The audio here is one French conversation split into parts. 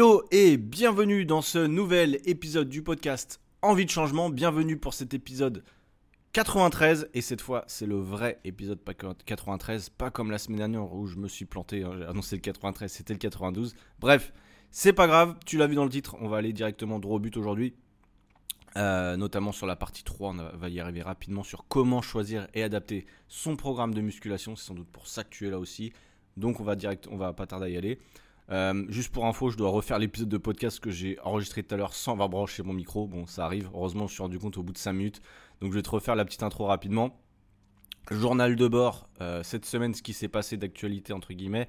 Hello et bienvenue dans ce nouvel épisode du podcast Envie de changement. Bienvenue pour cet épisode 93 et cette fois c'est le vrai épisode 93, pas comme la semaine dernière où je me suis planté, hein, j'ai annoncé le 93, c'était le 92. Bref, c'est pas grave, tu l'as vu dans le titre, on va aller directement droit au but aujourd'hui. Euh, notamment sur la partie 3, on va y arriver rapidement sur comment choisir et adapter son programme de musculation. C'est sans doute pour ça que tu es là aussi. Donc on va direct, on va pas tarder à y aller. Euh, juste pour info, je dois refaire l'épisode de podcast que j'ai enregistré tout à l'heure sans avoir branché mon micro. Bon, ça arrive. Heureusement, je suis rendu compte au bout de 5 minutes. Donc, je vais te refaire la petite intro rapidement. Journal de bord, euh, cette semaine, ce qui s'est passé d'actualité, entre guillemets,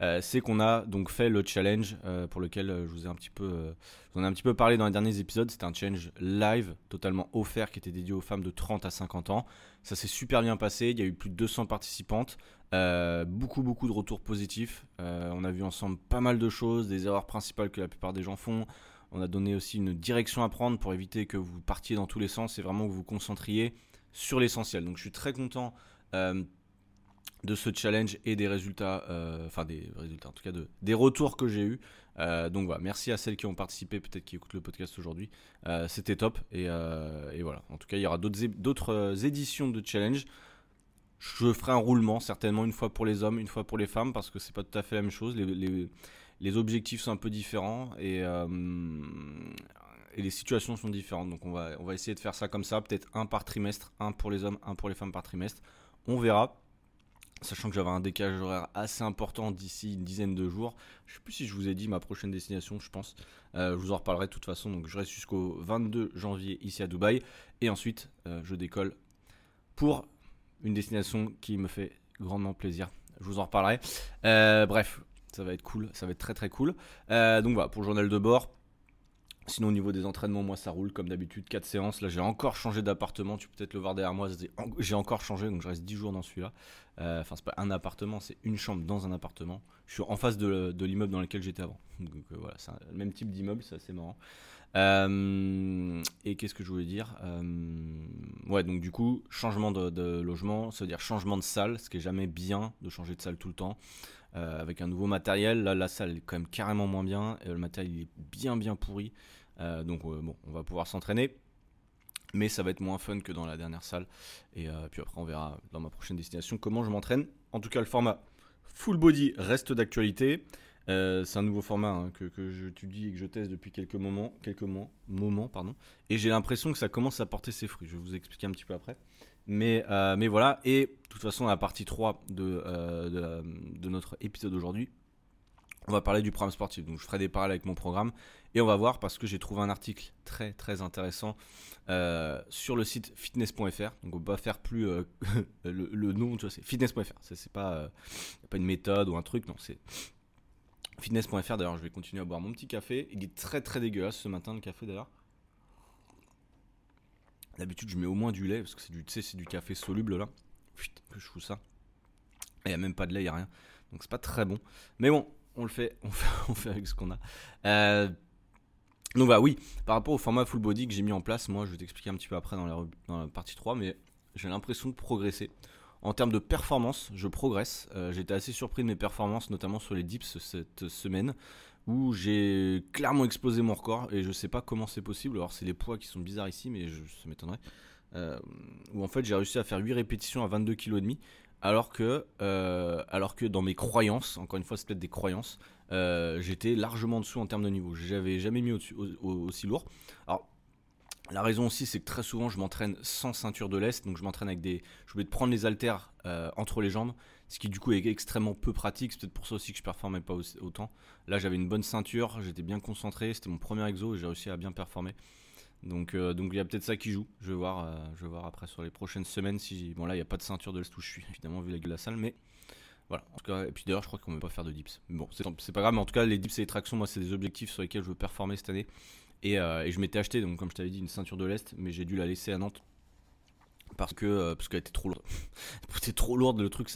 euh, c'est qu'on a donc fait le challenge pour lequel je vous ai un petit peu, en ai un petit peu parlé dans les derniers épisodes. C'était un challenge live, totalement offert, qui était dédié aux femmes de 30 à 50 ans. Ça s'est super bien passé. Il y a eu plus de 200 participantes. Euh, beaucoup, beaucoup de retours positifs. Euh, on a vu ensemble pas mal de choses, des erreurs principales que la plupart des gens font. On a donné aussi une direction à prendre pour éviter que vous partiez dans tous les sens et vraiment que vous vous concentriez sur l'essentiel. Donc je suis très content euh, de ce challenge et des résultats, enfin des résultats en tout cas de, des retours que j'ai eu. donc voilà, merci à celles qui ont participé, peut-être qui écoutent le podcast aujourd'hui. C'était top et, et, voilà. En tout cas, il y aura d'autres éditions de challenge. Je ferai un roulement, certainement une fois pour les hommes, une fois pour les femmes, parce que c'est pas tout à fait la même chose. Les, objectifs sont un peu différents et, euh, et, les situations sont différentes. Donc on va, on va essayer de faire ça comme ça, peut-être un par trimestre, un pour les hommes, un pour les femmes par trimestre. On verra. Sachant que j'avais un décalage horaire assez important d'ici une dizaine de jours. Je sais plus si je vous ai dit ma prochaine destination, je pense. Euh, je vous en reparlerai de toute façon. Donc je reste jusqu'au 22 janvier ici à Dubaï. Et ensuite, euh, je décolle pour une destination qui me fait grandement plaisir. Je vous en reparlerai. Euh, bref, ça va être cool, ça va être très très cool. Euh, donc voilà, pour journal de bord. Sinon au niveau des entraînements, moi ça roule comme d'habitude, 4 séances. Là j'ai encore changé d'appartement, tu peux peut-être le voir derrière moi. J'ai encore changé, donc je reste 10 jours dans celui-là. Euh, enfin c'est pas un appartement, c'est une chambre dans un appartement. Je suis en face de, l'immeuble dans lequel j'étais avant. Donc voilà, c'est le même type d'immeuble, c'est assez marrant. Euh, et qu'est-ce que je voulais dire? Euh, Ouais, donc du coup, changement de, logement, ça veut dire changement de salle, ce qui est jamais bien de changer de salle tout le temps. Euh, avec un nouveau matériel, là la salle est quand même carrément moins bien, et le matériel est bien bien pourri. donc bon, on va pouvoir s'entraîner, mais ça va être moins fun que dans la dernière salle. Et puis après, on verra dans ma prochaine destination comment je m'entraîne. En tout cas, le format full body reste d'actualité. Euh, c'est un nouveau format hein, que, j'étudie et que je teste depuis quelques moments, quelques mois, moments pardon. Et j'ai l'impression que ça commence à porter ses fruits. Je vais vous expliquer un petit peu après. Mais, euh, voilà, et de toute façon, la partie 3 de, euh, de, notre épisode aujourd'hui, on va parler du programme sportif. Donc je ferai des parallèles avec mon programme et on va voir parce que j'ai trouvé un article très très intéressant sur le site fitness.fr. Donc on va faire plus le, nom, tu vois, c'est fitness.fr. C'est pas, pas une méthode ou un truc, non, c'est Fitness.fr d'ailleurs, je vais continuer à boire mon petit café. Il est très très dégueulasse ce matin le café d'ailleurs. D'habitude, je mets au moins du lait parce que c'est du, c'est du café soluble là. Putain, je fous ça. Il n'y a même pas de lait, il n'y a rien. Donc c'est pas très bon. Mais bon, on le fait, on fait, on fait avec ce qu'on a. Euh, donc voilà, oui, par rapport au format full body que j'ai mis en place, moi je vais t'expliquer un petit peu après dans la, dans la partie 3, mais j'ai l'impression de progresser. En termes de performance, je progresse. Euh, j'étais assez surpris de mes performances, notamment sur les dips cette semaine, où j'ai clairement explosé mon record et je sais pas comment c'est possible. Alors c'est les poids qui sont bizarres ici, mais je, ça m'étonnerait. Euh, où en fait j'ai réussi à faire 8 répétitions à 22 kg alors que, euh, alors que dans mes croyances, encore une fois c'est peut-être des croyances, j'étais largement en dessous en termes de niveau. J'avais jamais mis aussi lourd. Alors la raison aussi, c'est que très souvent, je m'entraîne sans ceinture de l'Est, donc je m'entraîne avec des. Je voulais prendre les haltères euh, entre les jambes, ce qui du coup est extrêmement peu pratique. C'est peut-être pour ça aussi que je performais pas autant. Là, j'avais une bonne ceinture, j'étais bien concentré, c'était mon premier exo j'ai réussi à bien performer. Donc, euh, donc il y a peut-être ça qui joue. Je vais voir, euh, je vais après sur les prochaines semaines si. Bon, là, il n'y a pas de ceinture de l'Est où je suis, évidemment, vu la gueule de la salle, mais. Voilà. En tout cas, et puis d'ailleurs, je crois qu'on ne veut pas faire de dips. bon, c'est pas grave, mais en tout cas, les dips et les tractions, moi, c'est des objectifs sur lesquels je veux performer cette année. Euh, et, je m'étais acheté, donc comme je t'avais dit, une ceinture de l'Est, mais j'ai dû la laisser à Nantes parce que euh, parce qu'elle était trop lourde. était trop lourde le truc.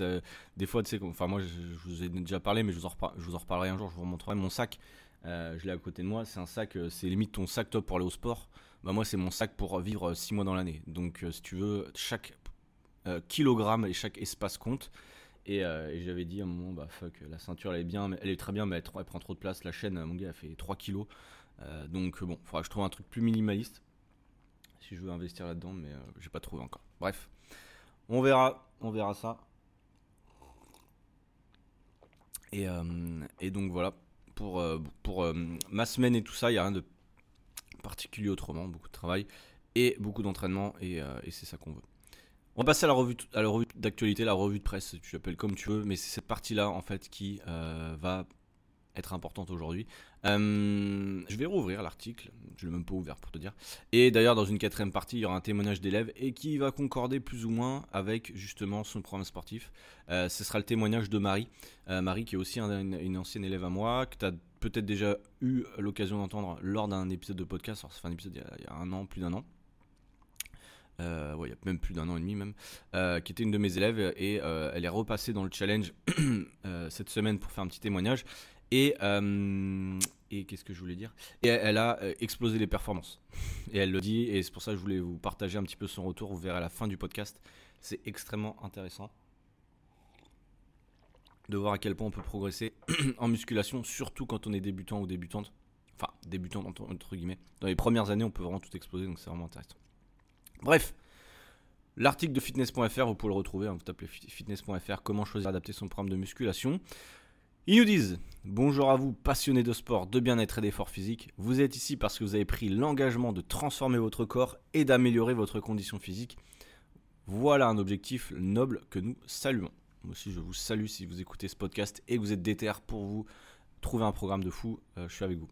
Des fois, tu sais, enfin moi, je, vous ai déjà parlé, mais je vous en, reparlerai un jour. Je vous remontrerai mon sac. Euh, je l'ai à côté de moi. C'est un sac, c'est limite ton sac top pour aller au sport. Bah moi, c'est mon sac pour vivre 6 mois dans l'année. Donc, si tu veux, chaque kilogramme et chaque espace compte. Et, j'avais dit à un moment, bah fuck, la ceinture elle est bien, elle est très bien, mais elle, prend trop de place. La chaîne, mon gars, elle fait 3 kilos. Donc bon, il faudra que je trouve un truc plus minimaliste si je veux investir là-dedans, mais j'ai pas trouvé encore. Bref, on verra, on verra ça. Et, et donc voilà, pour, ma semaine et tout ça, il n'y a rien de particulier autrement, beaucoup de travail et beaucoup d'entraînement, et, c'est ça qu'on veut. On va passer à la revue, à la revue d'actualité, la revue de presse, tu l'appelles comme tu veux, mais c'est cette partie-là en fait qui euh, va être importante aujourd'hui. Euh, je vais rouvrir l'article, je l'ai même pas ouvert pour te dire. Et d'ailleurs, dans une quatrième partie, il y aura un témoignage d'élèves et qui va concorder plus ou moins avec justement son programme sportif. Euh, ce sera le témoignage de Marie. Marie, qui est aussi une, ancienne élève à moi, que tu as peut-être déjà eu l'occasion d'entendre lors d'un épisode de podcast. Alors, c'est un épisode il y a un an, plus d'un an. Euh, il y a même plus d'un an et demi même, euh, qui était une de mes élèves et euh, elle est repassée dans le challenge cette semaine pour faire un petit témoignage. Et, et qu'est-ce que je voulais dire? Et elle a explosé les performances. Et elle le dit, et c'est pour ça que je voulais vous partager un petit peu son retour. Vous verrez à la fin du podcast. C'est extrêmement intéressant de voir à quel point on peut progresser en musculation, surtout quand on est débutant ou débutante. Enfin, débutant entre guillemets. Dans les premières années, on peut vraiment tout exploser, donc c'est vraiment intéressant. Bref, l'article de fitness.fr, vous pouvez le retrouver, hein, vous tapez fitness.fr, comment choisir adapter son programme de musculation. Ils nous disent Bonjour à vous, passionnés de sport, de bien-être et d'effort physique. Vous êtes ici parce que vous avez pris l'engagement de transformer votre corps et d'améliorer votre condition physique. Voilà un objectif noble que nous saluons. Moi aussi, je vous salue si vous écoutez ce podcast et que vous êtes déter pour vous trouver un programme de fou. Euh, je suis avec vous.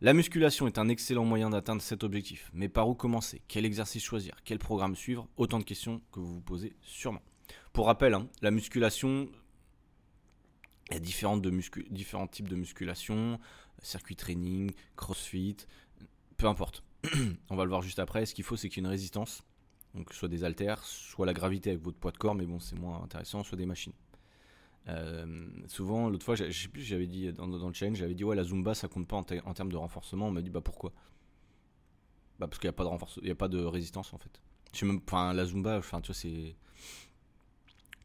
La musculation est un excellent moyen d'atteindre cet objectif, mais par où commencer? Quel exercice choisir? Quel programme suivre? Autant de questions que vous vous posez sûrement. Pour rappel, hein, la musculation, il y a différentes de différents types de musculation, circuit training, crossfit, peu importe. On va le voir juste après. Ce qu'il faut, c'est qu'il y ait une résistance, donc soit des haltères, soit la gravité avec votre poids de corps, mais bon, c'est moins intéressant, soit des machines. Euh, souvent, l'autre fois, je sais plus, j'avais dit dans, le challenge, j'avais dit ouais, la Zumba ça compte pas en, termes de renforcement. On m'a dit bah pourquoi? Bah parce qu'il n'y a pas de a pas de résistance en fait. Enfin la Zumba, enfin tu vois c'est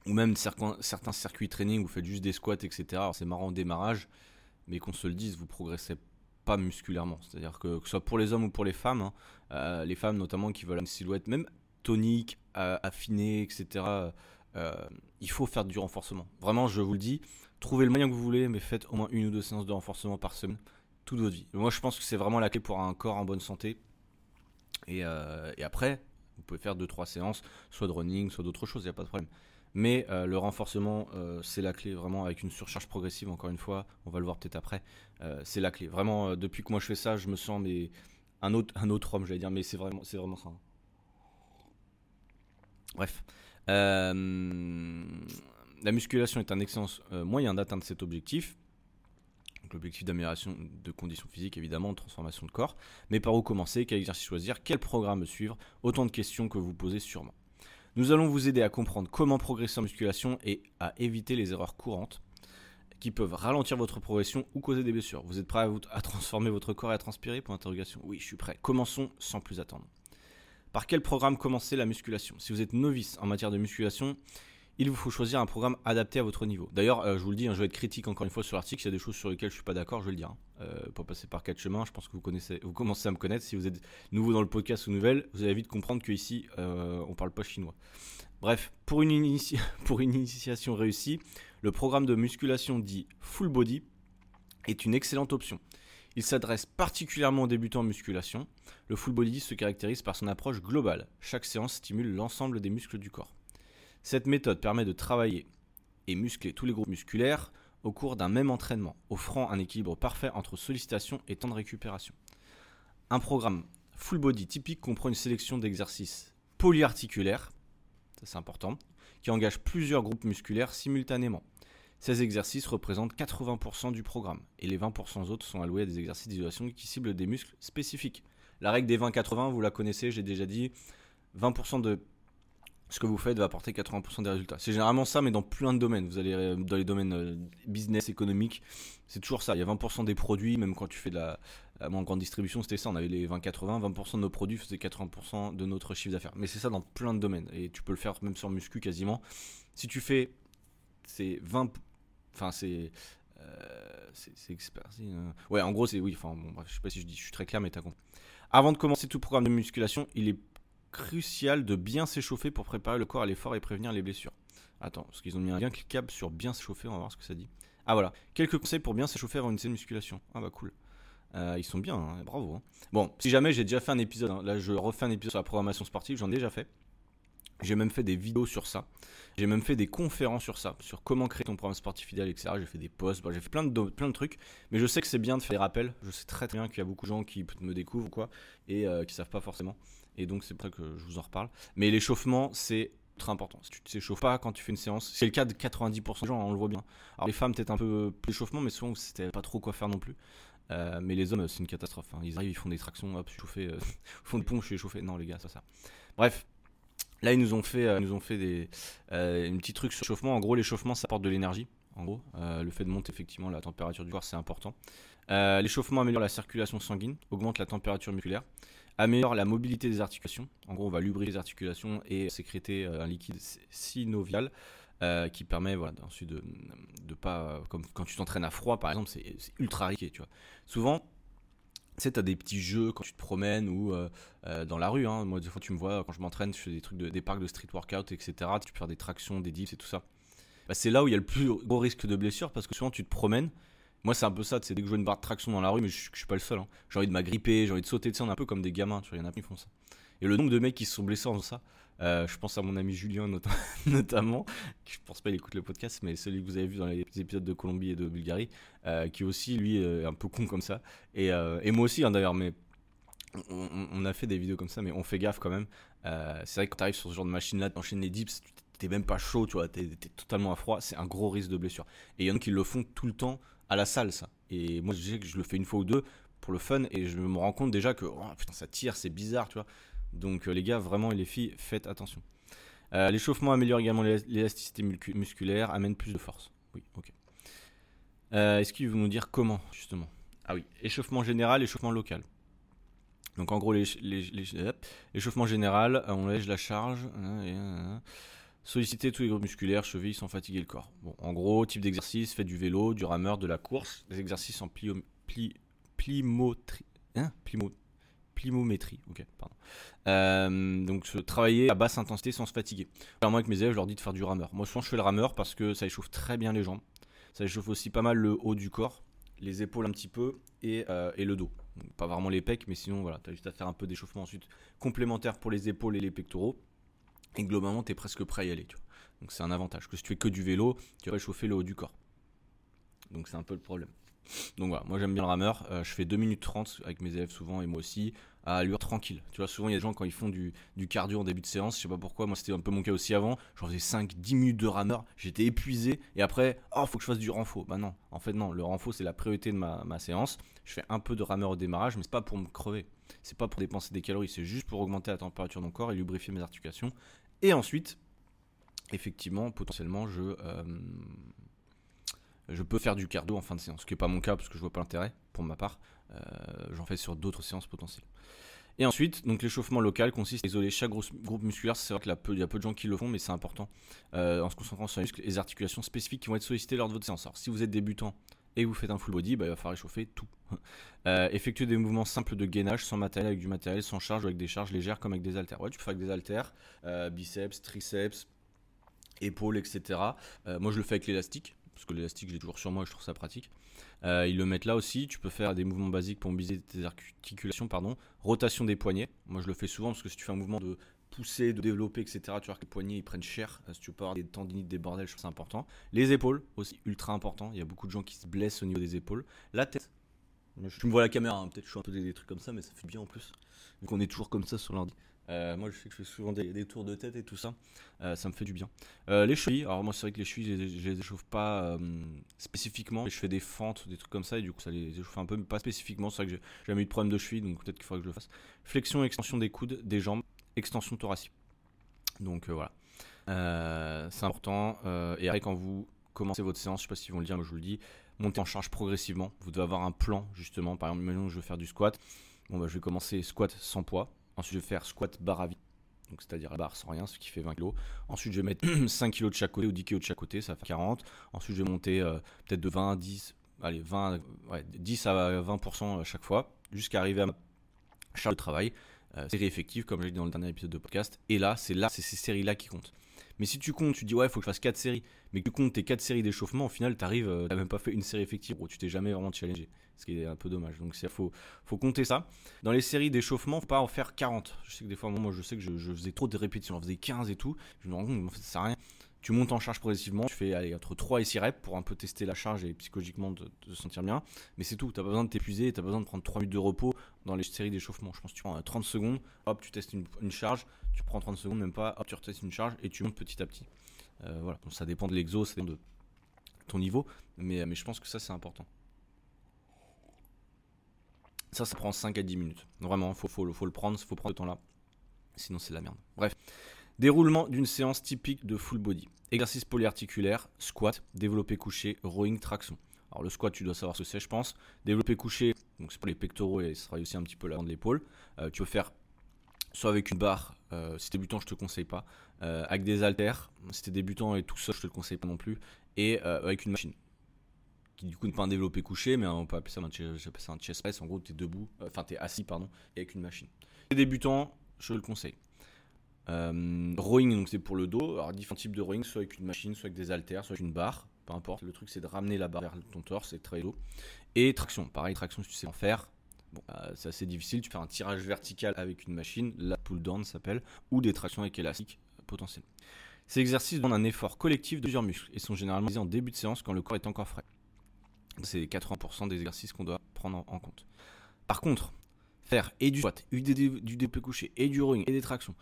ou même certains, circuits training où vous faites juste des squats etc. c'est marrant au démarrage, mais qu'on se le dise, vous progressez pas musculairement. C'est-à-dire que, que ce soit pour les hommes ou pour les femmes, hein, euh, les femmes notamment qui veulent une silhouette même tonique, euh, affinée, etc. Euh, il faut faire du renforcement. Vraiment, je vous le dis, trouvez le moyen que vous voulez, mais faites au moins une ou deux séances de renforcement par semaine, toute votre vie. Moi, je pense que c'est vraiment la clé pour un corps en bonne santé. Et, euh, après, vous pouvez faire deux trois séances, soit de running, soit d'autres choses, il n'y a pas de problème. Mais euh, le renforcement, c'est la clé, vraiment, avec une surcharge progressive, encore une fois, on va le voir peut-être après. c'est la clé. Vraiment, depuis que moi je fais ça, je me sens un, autre, un autre homme, j'allais dire, mais c'est vraiment, vraiment ça. Bref. Euh, la musculation est un excellent euh, moyen d'atteindre cet objectif. L'objectif d'amélioration de conditions physiques, évidemment, de transformation de corps. Mais par où commencer? Quel exercice choisir? Quel programme suivre? Autant de questions que vous posez sûrement. Nous allons vous aider à comprendre comment progresser en musculation et à éviter les erreurs courantes qui peuvent ralentir votre progression ou causer des blessures. Vous êtes prêt à, transformer votre corps et à transpirer pour interrogation? Oui, je suis prêt. Commençons sans plus attendre. Par quel programme commencer la musculation? Si vous êtes novice en matière de musculation, il vous faut choisir un programme adapté à votre niveau. D'ailleurs, euh, je vous le dis, hein, je vais être critique encore une fois sur l'article. S'il y a des choses sur lesquelles je suis pas d'accord, je vais le dire. Hein. Euh, pour passer par quatre chemins, je pense que vous connaissez, vous commencez à me connaître. Si vous êtes nouveau dans le podcast ou nouvelle, vous allez vite comprendre qu'ici, euh, on parle pas chinois. Bref, pour une initiation réussie, le programme de musculation dit full body est une excellente option. Il s'adresse particulièrement aux débutants en musculation. Le full body se caractérise par son approche globale. Chaque séance stimule l'ensemble des muscles du corps. Cette méthode permet de travailler et muscler tous les groupes musculaires au cours d'un même entraînement, offrant un équilibre parfait entre sollicitation et temps de récupération. Un programme full body typique comprend une sélection d'exercices polyarticulaires, ça c'est important, qui engagent plusieurs groupes musculaires simultanément. Ces exercices représentent 80% du programme et les 20% autres sont alloués à des exercices d'isolation qui ciblent des muscles spécifiques. La règle des 20-80, vous la connaissez, j'ai déjà dit, 20% de ce que vous faites va apporter 80% des résultats. C'est généralement ça, mais dans plein de domaines. Vous allez euh, dans les domaines euh, business, économique, c'est toujours ça. Il y a 20% des produits, même quand tu fais de la, en grande distribution, c'était ça. On avait les 20-80, 20%, de nos produits faisaient 80% de notre chiffre d'affaires. Mais c'est ça dans plein de domaines. Et tu peux le faire même sur muscu quasiment. Si tu fais c'est 20. Enfin, c'est. euh, c'est euh. Ouais, en gros, c'est. Oui, enfin, bon, bref, je sais pas si je dis, je suis très clair, mais t'as compris. Avant de commencer tout programme de musculation, il est crucial de bien s'échauffer pour préparer le corps à l'effort et prévenir les blessures. Attends, parce qu'ils ont mis un lien cliquable sur bien s'échauffer, on va voir ce que ça dit. Ah voilà, quelques conseils pour bien s'échauffer avant une séance de musculation. Ah bah cool. Euh, ils sont bien, hein, bravo. hein. Bon, si jamais j'ai déjà fait un épisode, hein, là je refais un épisode sur la programmation sportive, j'en ai déjà fait. J'ai même fait des vidéos sur ça. J'ai même fait des conférences sur ça, sur comment créer ton programme sportif idéal, etc. J'ai fait des posts, j'ai fait plein de, plein de trucs. Mais je sais que c'est bien de faire des rappels. Je sais très très bien qu'il y a beaucoup de gens qui me découvrent ou quoi et euh, qui savent pas forcément. Et donc c'est pour ça que je vous en reparle. Mais l'échauffement, c'est très important. Si tu ne t'échauffes pas quand tu fais une séance, c'est le cas de 90% des gens, hein, on le voit bien. Alors les femmes peut-être un peu plus d'échauffement, mais souvent c'était pas trop quoi faire non plus. Euh, mais les hommes, c'est une catastrophe. hein. Ils arrivent, ils font des tractions, hop, je suis chauffé, euh, font des pompes, je suis échauffé. Non les gars, ça ça. Bref. Là, ils nous ont fait, euh, nous ont fait des, euh, un petit truc sur l'échauffement. En gros, l'échauffement, ça apporte de l'énergie. En gros, le fait de monter effectivement la température du corps, c'est important. L'échauffement améliore la circulation sanguine, augmente la température musculaire, améliore la mobilité des articulations. En gros, on va lubrifier les articulations et sécréter euh, un liquide synovial euh, qui permet voilà, ensuite de, de pas, comme quand tu t'entraînes à froid par exemple, c'est ultra risqué. Tu vois. Souvent, tu sais, t'as des petits jeux quand tu te promènes ou euh, euh, dans la rue. hein. Moi, des fois, tu me vois quand je m'entraîne, je fais des trucs de, des parcs de street workout, etc. Tu peux faire des tractions, des dips et tout ça. Bah, c'est là où il y a le plus gros risque de blessure parce que souvent tu te promènes. Moi, c'est un peu ça. C'est dès que je vois une barre de traction dans la rue, mais je, je suis pas le seul. hein. J'ai envie de m'agripper, j'ai envie de sauter. Tu sais, on est un peu comme des gamins. Tu vois, il y en a qui font ça. Et le nombre de mecs qui se sont blessés en ça, euh, je pense à mon ami Julien not- notamment, qui je pense pas il écoute le podcast, mais celui que vous avez vu dans les épisodes de Colombie et de Bulgarie, euh, qui aussi lui est un peu con comme ça. Et, euh, et moi aussi hein, d'ailleurs, mais on, on- a fait des vidéos comme ça, mais on fait gaffe quand même. Euh, c'est vrai que quand t'arrives sur ce genre de machine là, t'enchaînes les dips, t'es même pas chaud, tu vois, t'es totalement à froid, c'est un gros risque de blessure. Et il y en a qui le font tout le temps la salle, ça. Et moi, je sais que je le fais une fois ou deux pour le fun, et je me rends compte déjà que, oh, ça tire, c'est bizarre, tu vois. Donc, euh, les gars, vraiment, et les filles, faites attention. Euh, L'échauffement améliore également l'é- l'élasticité musculaire, amène plus de force. Oui, ok. Euh, Est-ce qu'il veut nous dire comment, justement? Ah oui, échauffement général, échauffement local. Donc en gros, l'échauffement général, on lège la charge, solliciter tous les groupes musculaires, chevilles sans fatiguer le corps. En gros, type d'exercice, faites du vélo, du rameur, de la course, des exercices en plio, pli, plimotri- hein, plimo- plimométrie. Pardon. Euh, donc se travailler à basse intensité sans se fatiguer. Clairement avec mes élèves, je leur dis de faire du rameur. Moi souvent je fais le rameur parce que ça échauffe très bien les jambes. Ça échauffe aussi pas mal le haut du corps, les épaules un petit peu et, euh, et le dos. Pas vraiment les pecs, mais sinon voilà, tu as juste à faire un peu d'échauffement ensuite complémentaire pour les épaules et les pectoraux. Et globalement, tu es presque prêt à y aller. Donc c'est un avantage. Que si tu fais que du vélo, tu vas échauffer le haut du corps. Donc c'est un peu le problème. Donc voilà, moi j'aime bien le rameur. Euh, je fais 2 minutes 30 avec mes élèves souvent et moi aussi, à allure tranquille. Tu vois, souvent il y a des gens quand ils font du, cardio en début de séance, je sais pas pourquoi, moi c'était un peu mon cas aussi avant. J'en faisais 5-10 minutes de rameur, j'étais épuisé et après, oh faut que je fasse du renfort. Bah non, en fait non, le renfort c'est la priorité de ma, ma séance. Je fais un peu de rameur au démarrage, mais c'est pas pour me crever. C'est pas pour dépenser des calories, c'est juste pour augmenter la température de mon corps et lubrifier mes articulations. Et ensuite, effectivement, potentiellement, je, euh, je peux faire du cardio en fin de séance, ce qui n'est pas mon cas parce que je vois pas l'intérêt pour ma part. Euh, J'en fais sur d'autres séances potentielles. Et ensuite, donc l'échauffement local consiste à isoler chaque groupe musculaire. C'est vrai qu'il y a peu- il y a peu de gens qui le font, mais c'est important euh, en se concentrant sur les muscles et les articulations spécifiques qui vont être sollicitées lors de votre séance. Alors, si vous êtes débutant et vous faites un full body, bah, il va falloir échauffer tout. Euh, effectuer des mouvements simples de gainage sans matériel, avec du matériel, sans charge ou avec des charges légères comme avec des haltères. Ouais, tu peux faire avec des haltères, euh, biceps, triceps, épaules, etc. Euh, moi, je le fais avec l'élastique, parce que l'élastique, je l'ai toujours sur moi et je trouve ça pratique. Euh, ils le mettent là aussi. Tu peux faire des mouvements basiques pour mobiliser tes articulations, pardon. Rotation des poignets. Moi, je le fais souvent parce que si tu fais un mouvement de pousser, de développer, etc., tu vois que les poignets ils prennent cher. Euh, Si tu avoir des tendinites, des bordels, je trouve ça important. Les épaules aussi, ultra important. Il y a beaucoup de gens qui se blessent au niveau des épaules. La tête. Tu me vois la caméra, hein. peut-être je suis un peu des, trucs comme ça, mais ça fait bien en plus. Vu qu'on est toujours comme ça sur l'ordi. Euh, moi, je sais que je fais souvent des, tours de tête et tout ça. Euh, ça me fait du bien. Euh, les chevilles, alors moi, c'est vrai que les chevilles, je les, échauffe pas spécifiquement. Je fais des fentes, des trucs comme ça, et du coup, ça les échauffe un peu, mais pas spécifiquement. C'est vrai que j'ai jamais eu de problème de cheville, donc peut-être qu'il faudrait que je le fasse. Flexion et extension des coudes, des jambes, extension thoracique. Donc euh, voilà. Euh, c'est important. Euh, et après, quand vous commencez votre séance, je sais pas s'ils vont le dire, mais je vous le dis, montez en charge progressivement. Vous devez avoir un plan, justement. Par exemple, imaginons que je veux faire du squat. Bon, bah, je vais commencer squat sans poids. Ensuite, je vais faire squat barre à vide. donc c'est-à-dire la barre sans rien, ce qui fait 20 kg. Ensuite, je vais mettre 5 kg de chaque côté ou 10 kg de chaque côt, ça fait 40. Ensuite, je vais monter peut-être de 20 à 10, allez, 20, 10 à 20% à chaque fois, jusqu'à arriver à ma charge de travail. Euh, série effective, comme je l'ai dit dans le dernier épisode de podcast. Et là, c'est là, c'est ces séries-là qui comptent. Mais si tu comptes, tu dis ouais, il faut que je fasse 4 séries, mais que tu comptes tes 4 séries d'échauffement, au final, tu arrives, tu n'as même pas fait une série effective, ou tu t'es jamais vraiment challengé ce qui est un peu dommage. Donc il faut, faut compter ça. Dans les séries d'échauffement, faut pas en faire 40. Je sais que des fois, moi, je sais que je, faisais trop de répétitions, j'en faisais 15 et tout. Je me rends compte, en fait, ça sert à rien. Tu montes en charge progressivement, tu fais entre 3 et 6 reps pour un peu tester la charge et psychologiquement te, sentir bien. Mais c'est tout, tu pas besoin de t'épuiser, tu as besoin de prendre 3 minutes de repos dans les séries d'échauffement. Je pense que tu prends 30 secondes, hop, tu testes une, charge, tu prends 30 secondes, même pas, hop, tu retestes une charge et tu montes petit à petit. Euh, voilà, ça dépend de l'exo, ça dépend de ton niveau, mais, mais je pense que ça c'est important. Ça, ça prend 5 à 10 minutes. Vraiment, faut, faut, le prendre, faut prendre le temps là. Sinon, c'est la merde. Bref. Déroulement d'une séance typique de full body. Exercice polyarticulaire, squat, développé couché, rowing, traction. Alors le squat, tu dois savoir ce que c'est, je pense. Développé couché, donc c'est pour les pectoraux et ce sera aussi un petit peu l'avant de l'épaule. Euh, tu peux faire soit avec une barre, euh, si t'es débutant, je te conseille pas. Euh, avec des haltères, si t'es débutant et tout seul, je te le conseille pas non plus. Et avec une machine qui du coup n'est pas un développé couché, mais on peut appeler ça un, ça chest press. En gros, tu es debout, enfin, tu es assis, pardon, avec une machine. Les débutants, je le conseille. Euh, rowing, donc c'est pour le dos. Alors, différents types de rowing, soit avec une machine, soit avec des haltères, soit avec une barre, peu importe. Le truc, c'est de ramener la barre vers ton torse c'est très lourd. Et traction, pareil, traction, si tu sais en faire. Bon, euh, c'est assez difficile. Tu fais un tirage vertical avec une machine, la pull down s'appelle, ou des tractions avec élastique potentiel. Ces exercices demandent un effort collectif de plusieurs muscles et sont généralement en début de séance quand le corps est encore frais. C'est 80% des exercices qu'on doit prendre en compte. Par contre, faire et du squat, du DP couché, et du rowing, et des tractions,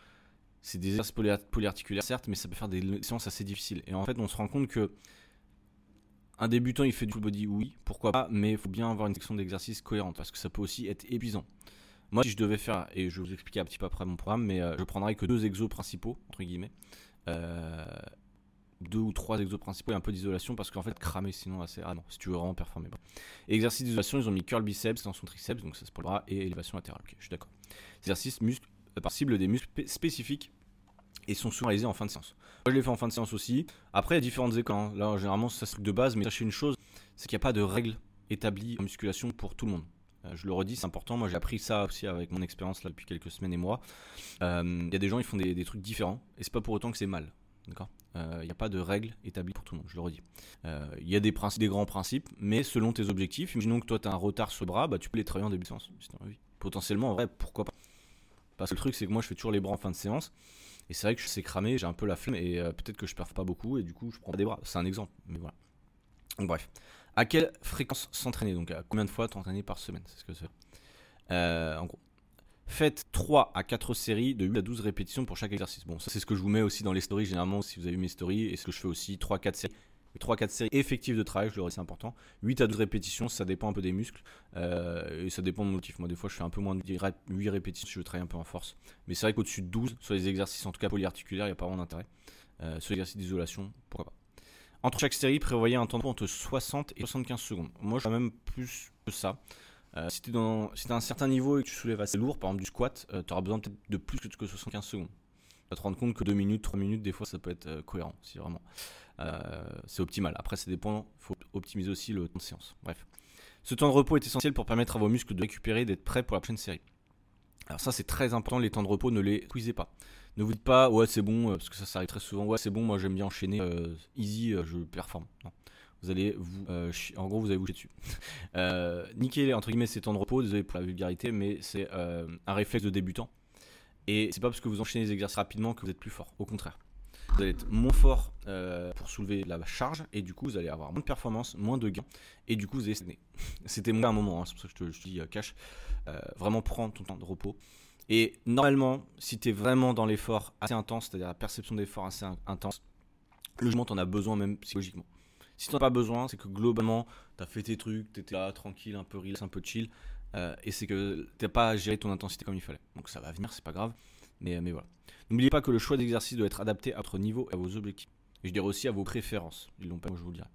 c'est des exercices polyarticulaires, certes, mais ça peut faire des séances assez difficiles. Et en fait, on se rend compte que un débutant, il fait du full body, oui, pourquoi pas, mais il faut bien avoir une section d'exercice cohérente, parce que ça peut aussi être épuisant. Moi, si je devais faire, et je vais vous expliquer un petit peu après mon programme, mais euh, je prendrais que deux exos principaux, entre guillemets, euh, deux ou trois exos principaux et un peu d'isolation parce qu'en fait cramer sinon assez ah non si tu veux vraiment performer exercice d'isolation ils ont mis curl biceps dans son triceps donc ça c'est pour bras et élévation latérale ok je suis d'accord exercice muscle par cible des muscles spécifiques et sont souvent réalisés en fin de séance moi je les fais en fin de séance aussi après il y a différentes écoles hein. là généralement c'est truc de base mais sachez une chose c'est qu'il n'y a pas de règles établies en musculation pour tout le monde euh, je le redis, c'est important. Moi, j'ai appris ça aussi avec mon expérience depuis quelques semaines et mois. Euh, il y a des gens, ils font des, trucs différents, et c'est pas pour autant que c'est mal. D'accord? Il euh, n'y a pas de règles établies pour tout le monde, je le redis. Il y a des, grands principes, mais selon tes objectifs, imaginons que toi tu as un retard sur le bras, bah, tu peux les travailler en début de séance. Potentiellement, en vrai, pourquoi pas? Parce que le truc, c'est que moi je fais toujours les bras en fin de séance, et c'est vrai que je sais cramer, j'ai un peu la flemme, et euh, peut-être que je perds pas beaucoup, et du coup je prends des bras. C'est un exemple, mais voilà. Donc bref. À quelle fréquence s'entraîner? Donc combien de fois t'entraîner par semaine? C'est ce que c'est. en gros. Faites 3 à 4 séries de 8 à 12 répétitions pour chaque exercice. Bon, ça c'est ce que je vous mets aussi dans les stories généralement si vous avez vu mes stories et ce que je fais aussi 3 4 séries 3-4 séries effectives de travail, je le c'est important. 8 à 12 répétitions, ça dépend un peu des muscles euh, et ça dépend de mon motif. Moi, des fois, je fais un peu moins de 8 répétitions si je veux travailler un peu en force. Mais c'est vrai qu'au-dessus de 12, sur les exercices en tout cas polyarticulaires, il n'y a pas vraiment d'intérêt. Euh, sur les exercices d'isolation, pourquoi pas. Entre chaque série, prévoyez un temps de entre 60 et 75 secondes. Moi, je fais même plus que ça. Euh, si tu as un certain niveau et que tu soulèves assez lourd, par exemple du squat, euh, tu auras besoin peut-être de plus que 75 secondes. Tu vas te rendre compte que 2 minutes, 3 minutes, des fois ça peut être cohérent, si vraiment. C'est optimal. Après, ça dépend, il faut optimiser aussi le temps de séance. Bref. Ce temps de repos est essentiel pour permettre à vos muscles de récupérer, d'être prêts pour la prochaine série. Alors ça c'est très important, les temps de repos, ne les cuisez pas. Ne vous dites pas, ouais c'est bon, parce que ça, arrive très souvent, ouais c'est bon, moi j'aime bien enchaîner, easy, je performe. Non vous allez vous, euh, en gros, vous allez vous dessus. euh, niquer entre guillemets ces temps de repos, désolé pour la vulgarité, mais c'est euh, un réflexe de débutant. Et c'est pas parce que vous enchaînez les exercices rapidement que vous êtes plus fort. Au contraire, vous allez être moins fort euh, pour soulever la charge et du coup vous allez avoir moins de performance, moins de gains et du coup vous allez stagner. C'était mon un moment, hein, c'est pour ça que je te, dis cash. vraiment prends ton temps de repos. Et normalement, si tu es vraiment dans l'effort assez intense, c'est-à-dire la perception d'effort assez intense, logiquement tu en as besoin même psychologiquement. Si t'en as pas besoin, c'est que globalement, tu as fait tes trucs, tu étais là tranquille, un peu relax, un peu chill, euh, et c'est que t'as pas géré ton intensité comme il fallait. Donc ça va venir, c'est pas grave, mais, mais voilà. N'oubliez pas que le choix d'exercice doit être adapté à votre niveau et à vos objectifs. Et je dirais aussi à vos préférences. Ils l'ont pas, moi je vous le dirai.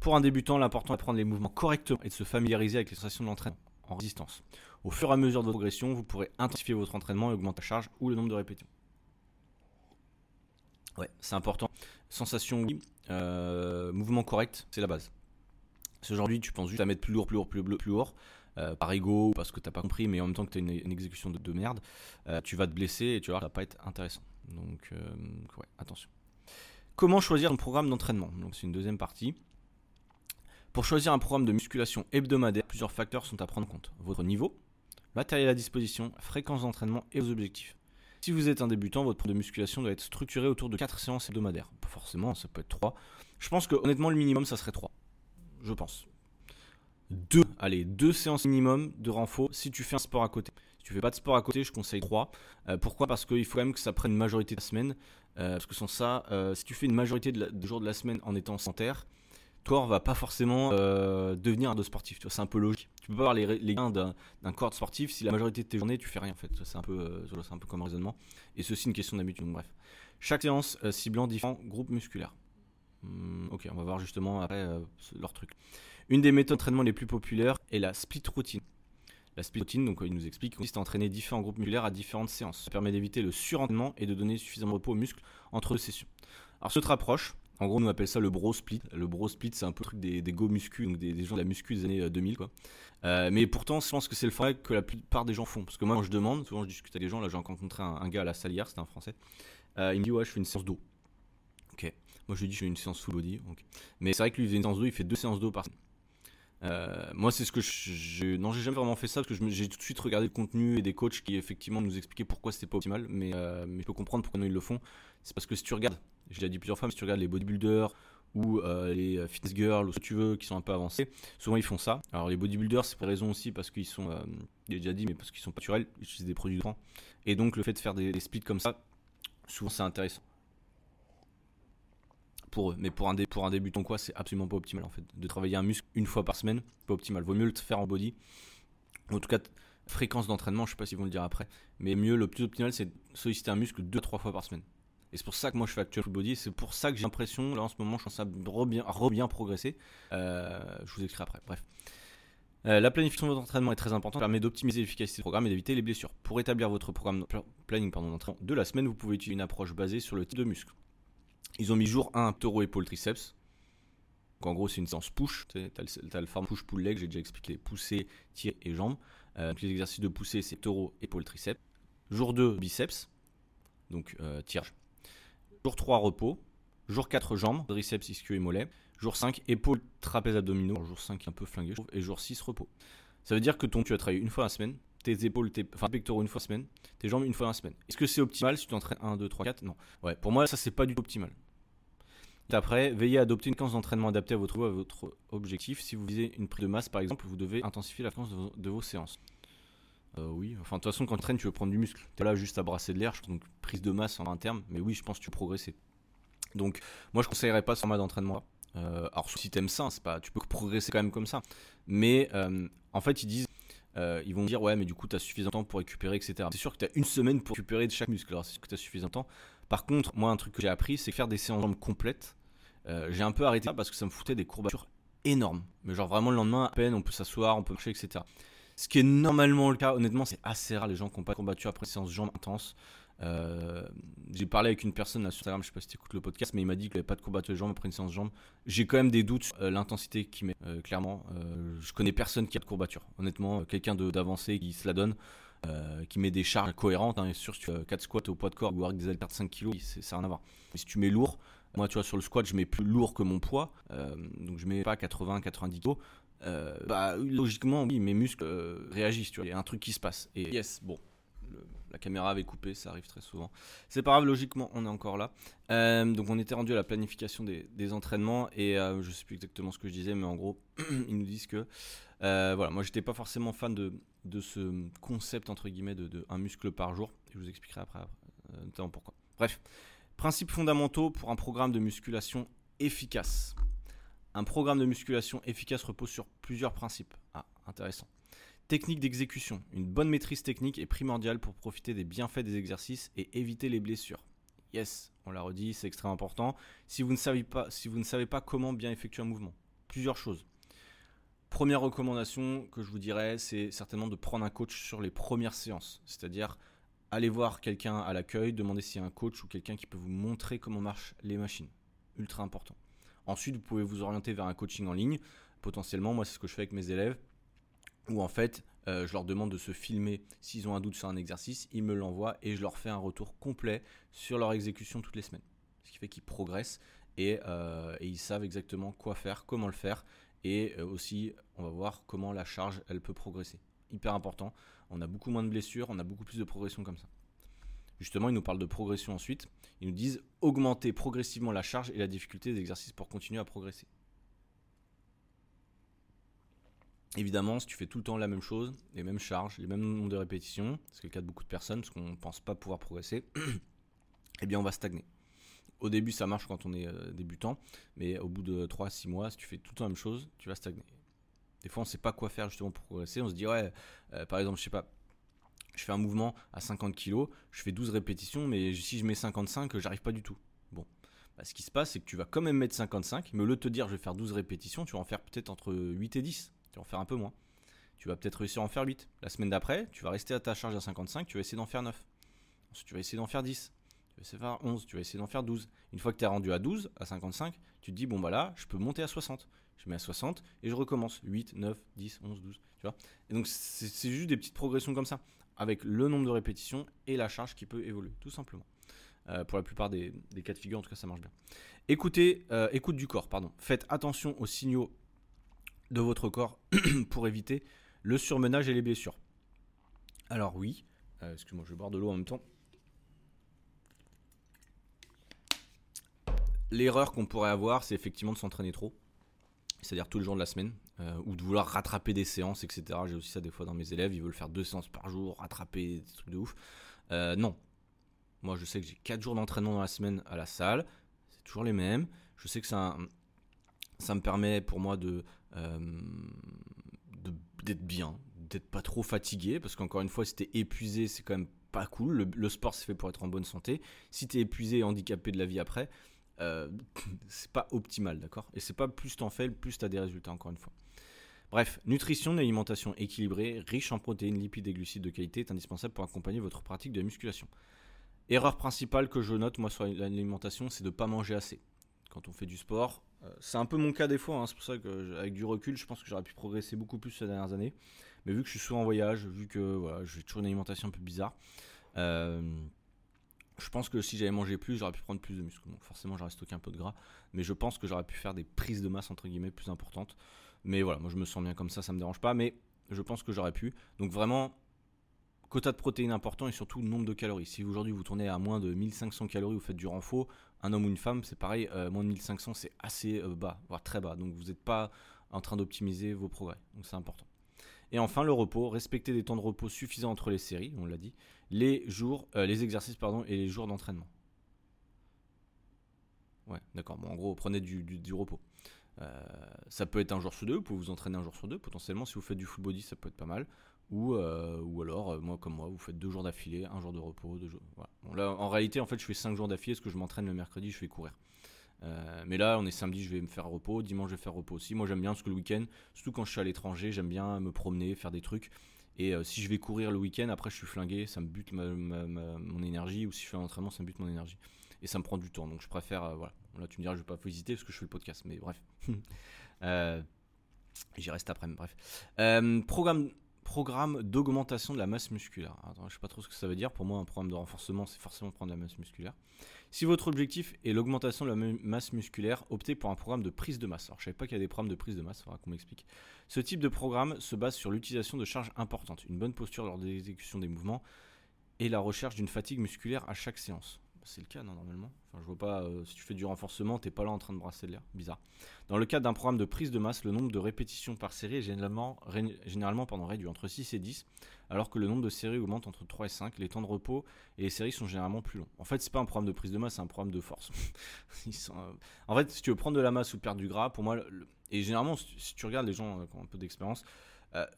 Pour un débutant, l'important est de prendre les mouvements correctement et de se familiariser avec les sensations de l'entraînement en résistance. Au fur et à mesure de votre progression, vous pourrez intensifier votre entraînement et augmenter la charge ou le nombre de répétitions. Ouais, c'est important. Sensation, oui. Euh, mouvement correct, c'est la base. Si aujourd'hui tu penses juste à mettre plus lourd, plus lourd, plus, plus lourd, euh, par ego parce que t'as pas compris, mais en même temps que tu as une, exécution de, merde, euh, tu vas te blesser et tu vois, ça va pas être intéressant. Donc, ouais, attention. Comment choisir un programme d'entraînement? Donc, c'est une deuxième partie. Pour choisir un programme de musculation hebdomadaire, plusieurs facteurs sont à prendre en compte. Votre niveau, matériel à disposition, fréquence d'entraînement et vos objectifs. Si vous êtes un débutant, votre programme de musculation doit être structuré autour de 4 séances hebdomadaires. Forcément, ça peut être 3. Je pense que honnêtement, le minimum, ça serait 3. Je pense. 2, allez, 2 séances minimum de renfort si tu fais un sport à côté. Si tu fais pas de sport à côté, je conseille 3. Euh, pourquoi? Parce qu'il faut quand même que ça prenne une majorité de la semaine. Euh, parce que sans ça, euh, si tu fais une majorité de, jours de la semaine en étant sanitaire, corps va pas forcément devenir un de sportif. C'est un peu logique. Tu peux pas avoir les, les gains d'un corps sportif si la majorité de tes journées tu fais rien en fait. C'est un peu, c'est un peu comme raisonnement. Et ceci une question d'habitude. Bref, chaque séance ciblant différents groupes musculaires. Hmm, ok, on va voir justement après leur truc. Une des méthodes d'entraînement les plus populaires est la split routine. La split routine, donc il nous explique, consiste à entraîner différents groupes musculaires à différentes séances. Ça permet d'éviter le surentraînement et de donner suffisamment de repos aux muscles entre deux sessions. Alors, ce te rapproche, en gros, on appelle ça le bro split. Le bro split, c'est un peu le truc des, des go muscu, donc des, gens de la muscu des années 2000, euh, quoi. Euh, mais pourtant, je pense que c'est le format que la plupart des gens font. Parce que moi, quand je demande, souvent je discute avec des gens, là j'ai rencontré un, gars à la salle hier, c'était un français. Euh, il me dit, ouais, je fais une séance d'eau. Ok. Moi, je lui dis, je fais une séance full body. Mais c'est vrai que lui, il fait une séance d'eau, il fait deux séances d'eau par semaine. Moi, c'est ce que je. Non, j'ai jamais vraiment fait ça parce que j'ai tout de suite regardé le contenu et des coachs qui effectivement nous expliquaient pourquoi c'était pas optimal. Mais, mais je peux comprendre pourquoi ils le font. C'est parce que si tu regardes, je l'ai dit plusieurs fois, mais si tu regardes les bodybuilders ou euh, les euh, fitness girls ou ce que tu veux qui sont un peu avancés, souvent ils font ça. Alors les bodybuilders, c'est pour raison aussi parce qu'ils sont, euh, il déjà dit, mais parce qu'ils sont naturels, ils utilisent des produits temps. Et donc le fait de faire des, splits comme ça, souvent c'est intéressant pour eux. Mais pour un, débutant, quoi, c'est absolument pas optimal en fait. De travailler un muscle une fois par semaine, pas optimal. Vaut mieux le faire en body. En tout cas, fréquence d'entraînement, je sais pas s'ils vont le dire après. Mais mieux, le plus optimal, c'est solliciter un muscle 2-3 fois par semaine. Et c'est pour ça que moi je fais actual full body. C'est pour ça que j'ai l'impression, là en ce moment, je pense à re bien, bien progresser. Euh, je vous écris après. Bref. Euh, la planification de votre entraînement est très importante, permet d'optimiser l'efficacité du programme et d'éviter les blessures. Pour établir votre programme planning de la semaine, vous pouvez utiliser une approche basée sur le type de muscle. Ils ont mis jour 1 taureau épaule triceps. Donc en gros, c'est une séance push. Tu as, le forme push pull leg, j'ai déjà expliqué pousser, tir et jambes. Euh, les exercices de pousser, c'est taureau épaule triceps. Jour 2 biceps, donc tirage. Jour 3, repos. Jour 4, jambes, triceps, ischio et mollet. Jour 5, épaules, trapèze abdominaux. Jour 5, un peu flingué, Et jour 6, repos. Ça veut dire que ton, tu as travaillé une fois la semaine, tes épaules, tes enfin, pectoraux une fois la semaine, tes jambes une fois la semaine. Est-ce que c'est optimal si tu entraînes 1, 2, 3, 4 Non. Ouais, pour moi, ça, c'est pas du tout optimal. Après, veillez à adopter une séquence d'entraînement adaptée à votre, objectif. Si vous visez une prise de masse, par exemple, vous devez intensifier la fréquence de vos séances. Euh, oui, enfin de toute façon quand tu traînes tu veux prendre du muscle. T'es là juste à brasser de l'air, donc prise de masse en un terme, mais oui je pense que tu progresser. Donc moi je conseillerais pas ce format d'entraînement. Euh, alors si t'aimes ça, pas, tu peux progresser quand même comme ça. Mais euh, en fait ils disent, ils vont dire ouais mais du coup tu as suffisamment de temps pour récupérer etc. C'est sûr que tu as une semaine pour récupérer de chaque muscle, alors c'est sûr que tu as suffisamment de temps. Par contre moi un truc que j'ai appris c'est faire des séances jambes complètes. j'ai un peu arrêté ça parce que ça me foutait des courbatures énormes. Mais genre vraiment le lendemain à peine on peut s'asseoir, on peut marcher etc. Ce qui est normalement le cas, honnêtement, c'est assez rare les gens qui n'ont pas combattu après une séance de jambes intense. Euh, j'ai parlé avec une personne là sur Instagram, je sais pas si tu écoutes le podcast, mais il m'a dit qu'il avait pas de combattu de jambes après une séance de jambes. J'ai quand même des doutes sur euh, l'intensité qu'il met, euh, clairement. je connais personne qui a de courbature. Honnêtement, quelqu'un d'avancé qui se la donne, qui met des charges cohérentes, hein, sûr, si tu fais 4 squats au poids de corps ou avec des haltères de 5 kg, ça n'a rien à voir. Mais si tu mets lourd, moi, tu vois, sur le squat, je mets plus lourd que mon poids, donc je mets pas 80-90 kg. Euh, bah logiquement, oui, mes muscles euh, réagissent, tu vois, il y a un truc qui se passe. Et yes, bon, la caméra avait coupé, ça arrive très souvent. C'est pas grave, logiquement, on est encore là. Euh, donc on était rendu à la planification des, entraînements et je sais plus exactement ce que je disais, mais en gros, ils nous disent que voilà, moi j'étais pas forcément fan de, ce concept entre guillemets de, un muscle par jour. Je vous expliquerai après, notamment pourquoi. Bref, principes fondamentaux pour un programme de musculation efficace. Un programme de musculation efficace repose sur plusieurs principes. Ah, intéressant. Technique d'exécution. Une bonne maîtrise technique est primordiale pour profiter des bienfaits des exercices et éviter les blessures. Yes, on l'a redit, c'est extrêmement important. Si vous ne savez pas comment bien effectuer un mouvement, plusieurs choses. Première recommandation que je vous dirais, c'est certainement de prendre un coach sur les premières séances. C'est-à-dire allez voir quelqu'un à l'accueil, demandez s'il y a un coach ou quelqu'un qui peut vous montrer comment marchent les machines. Ultra important. Ensuite, vous pouvez vous orienter vers un coaching en ligne. Potentiellement, moi, c'est ce que je fais avec mes élèves, où en fait, euh, je leur demande de se filmer s'ils ont un doute sur un exercice, ils me l'envoient et je leur fais un retour complet sur leur exécution toutes les semaines. Ce qui fait qu'ils progressent et, euh, ils savent exactement quoi faire, comment le faire et euh, aussi on va voir comment la charge elle peut progresser. Hyper important, on a beaucoup moins de blessures, on a beaucoup plus de progression comme ça. Justement, ils nous parlent de progression ensuite. Ils nous disent augmenter progressivement la charge et la difficulté des exercices pour continuer à progresser. Évidemment, si tu fais tout le temps la même chose, les mêmes charges, les mêmes nombres de répétitions, c'est le cas de beaucoup de personnes parce qu'on ne pense pas pouvoir progresser, eh bien on va stagner. Au début, ça marche quand on est euh, débutant, mais au bout de 3-6 mois, si tu fais tout le temps la même chose, tu vas stagner. Des fois, on ne sait pas quoi faire justement pour progresser. On se dit, ouais, euh, par exemple, je sais pas, je fais un mouvement à 50 kg, je fais 12 répétitions, mais si je mets 55, j'arrive pas du tout. Bon, bah, ce qui se passe, c'est que tu vas quand même mettre 55, mais au lieu de te dire je vais faire 12 répétitions, tu vas en faire peut-être entre 8 et 10 tu vas en faire un peu moins. Tu vas peut-être réussir à en faire 8. La semaine d'après, tu vas rester à ta charge à 55, tu vas essayer d'en faire 9. Ensuite, tu vas essayer d'en faire 10. Vas essayer d'en faire 11, tu vas essayer d'en faire 12. Une fois que tu es rendu à 12, à 55, tu te dis, bon bah là, je peux monter à 60. Je mets à 60 et je recommence. 8, 9, 10, 11, 12. Tu vois Et donc, c'est juste des petites progressions comme ça, avec le nombre de répétitions et la charge qui peut évoluer, tout simplement. Euh, pour la plupart des, cas de figure, en tout cas, ça marche bien. Écoutez, euh, écoute du corps, pardon. Faites attention aux signaux de votre corps pour éviter le surmenage et les blessures. Alors oui, euh, excuse-moi, je vais boire de l'eau en même temps. L'erreur qu'on pourrait avoir, c'est effectivement de s'entraîner trop, c'est-à-dire tous les jours de la semaine, euh, ou de vouloir rattraper des séances, etc. J'ai aussi ça des fois dans mes élèves, ils veulent faire deux séances par jour, rattraper des trucs de ouf. Euh, non. Moi, je sais que j'ai quatre jours d'entraînement dans la semaine à la salle, c'est toujours les mêmes. Je sais que ça, ça me permet pour moi de euh, d'être bien, d'être pas trop fatigué, parce qu'encore une fois, si t'es épuisé, c'est quand même pas cool. Le, sport, c'est fait pour être en bonne santé. Si t'es épuisé et handicapé de la vie après, euh, c'est pas optimal, d'accord? Et c'est pas plus t'en fais, plus t'as des résultats, encore une fois. Bref, nutrition, alimentation équilibrée, riche en protéines, lipides et glucides de qualité est indispensable pour accompagner votre pratique de musculation. Erreur principale que je note, moi, sur l'alimentation, c'est de ne pas manger assez. Quand on fait du sport, euh, c'est un peu mon cas des fois, hein. c'est pour ça qu'avec du recul, je pense que j'aurais pu progresser beaucoup plus ces dernières années. Mais vu que je suis souvent en voyage, vu que j'ai toujours une alimentation un peu bizarre, euh, je pense que si j'avais mangé plus, j'aurais pu prendre plus de muscles. Donc forcément, j'aurais stocké un peu de gras. Mais je pense que j'aurais pu faire des prises de masse, entre guillemets, plus importantes. Mais voilà, moi je me sens bien comme ça, ça me dérange pas. Mais je pense que j'aurais pu. Donc vraiment, quota de protéines important et surtout nombre de calories. Si aujourd'hui vous tournez à moins de 1500 calories, vous faites du renfort, un homme ou une femme, c'est pareil, euh, moins de 1500, c'est assez euh, bas, voire très bas. Donc vous n'êtes pas en train d'optimiser vos progrès. Donc c'est important. Et enfin le repos, respecter des temps de repos suffisants entre les séries, on l'a dit, les jours, euh, les exercices et les jours d'entraînement. Ouais, d'accord. Bon, en gros, prenez du, repos. ça peut être un jour sur deux, vous pouvez vous entraîner un jour sur deux. Potentiellement, si vous faites du full body, ça peut être pas mal. Ou, euh, alors, euh, moi comme moi, vous faites deux jours d'affilée, un jour de repos, deux jours. là, en réalité, en fait, je fais cinq jours d'affilée parce que je m'entraîne le mercredi, je vais courir. Euh, mais là, on est samedi, je vais me faire repos. Dimanche, je vais faire repos aussi. Moi, j'aime bien parce que le week-end, surtout quand je suis à l'étranger, j'aime bien me promener, faire des trucs. Et si je vais courir le week-end, après, je suis flingué, ça me bute mon énergie. Ou si je fais un entraînement, ça me bute mon énergie. Et ça me prend du temps. Donc, je préfère. voilà. Là, tu me diras, je vais pas visiter parce que je fais le podcast. Mais bref. J'y reste après. Mais bref. programme programme d'augmentation de la masse musculaire. Attends, je sais pas trop ce que ça veut dire. Pour moi, un programme de renforcement, c'est forcément prendre de la masse musculaire. Si votre objectif est l'augmentation de la masse musculaire, optez pour un programme de prise de masse. Alors, je savais pas qu'il y a des programmes de prise de masse, il faudra qu'on m'explique. Ce type de programme se base sur l'utilisation de charges importantes, une bonne posture lors de l'exécution des mouvements et la recherche d'une fatigue musculaire à chaque séance. C'est le cas, normalement. Enfin, je vois pas, euh, si tu fais du renforcement, t'es pas là en train de brasser de l'air. Bizarre. Dans le cadre d'un programme de prise de masse, le nombre de répétitions par série est généralement, généralement réduit entre 6 et 10, alors que le nombre de séries augmente entre 3 et 5. Les temps de repos et les séries sont généralement plus longs. En fait, c'est pas un programme de prise de masse, c'est un programme de force. Euh, en fait, si tu veux prendre de la masse ou perdre du gras, pour moi, et généralement, si tu regardes les gens euh, qui ont un peu d'expérience,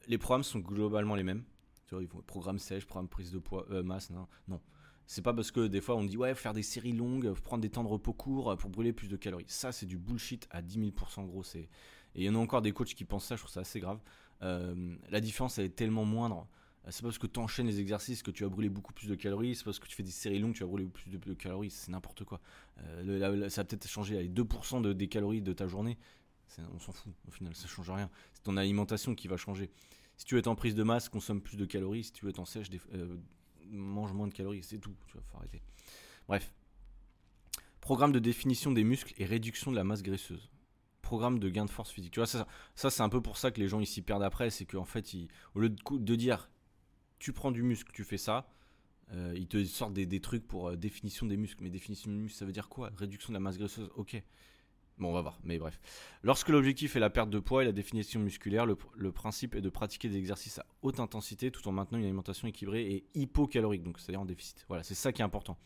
les programmes sont globalement les mêmes. Tu vois, ils font programme sèche, programme prise de poids, masse, non. non. C'est pas parce que des fois on dit ouais, faire des séries longues, prendre des temps de repos courts pour brûler plus de calories. Ça, c'est du bullshit à 10 000% gros. Et il y en a encore des coachs qui pensent ça, je trouve ça assez grave. Euh, la différence, elle est tellement moindre. c'est pas parce que tu enchaînes les exercices que tu vas brûler beaucoup plus de calories, c'est pas parce que tu fais des séries longues que tu vas brûler plus de, calories, c'est n'importe quoi. Euh, ça va peut-être changer les 2% de, des calories de ta journée, on s'en fout, au final, ça change rien. C'est ton alimentation qui va changer. Si tu veux être en prise de masse, consomme plus de calories, si tu veux être en sèche, euh, mange moins de calories, c'est tout, tu faut arrêter. Bref. Programme de définition des muscles et réduction de la masse graisseuse programme de gain de force physique. Tu vois, ça, ça c'est un peu pour ça que les gens ici perdent après, c'est qu'en fait, au lieu de, de dire tu prends du muscle, tu fais ça. Euh, ils te sortent des, trucs pour euh, définition des muscles. Mais définition des muscles, ça veut dire quoi? Réduction de la masse graisseuse, ok. Bon, on va voir, mais bref. Lorsque l'objectif est la perte de poids et la définition musculaire, le, principe est de pratiquer des exercices à haute intensité tout en maintenant une alimentation équilibrée et hypocalorique, donc c'est-à-dire en déficit. Voilà, c'est ça qui est important.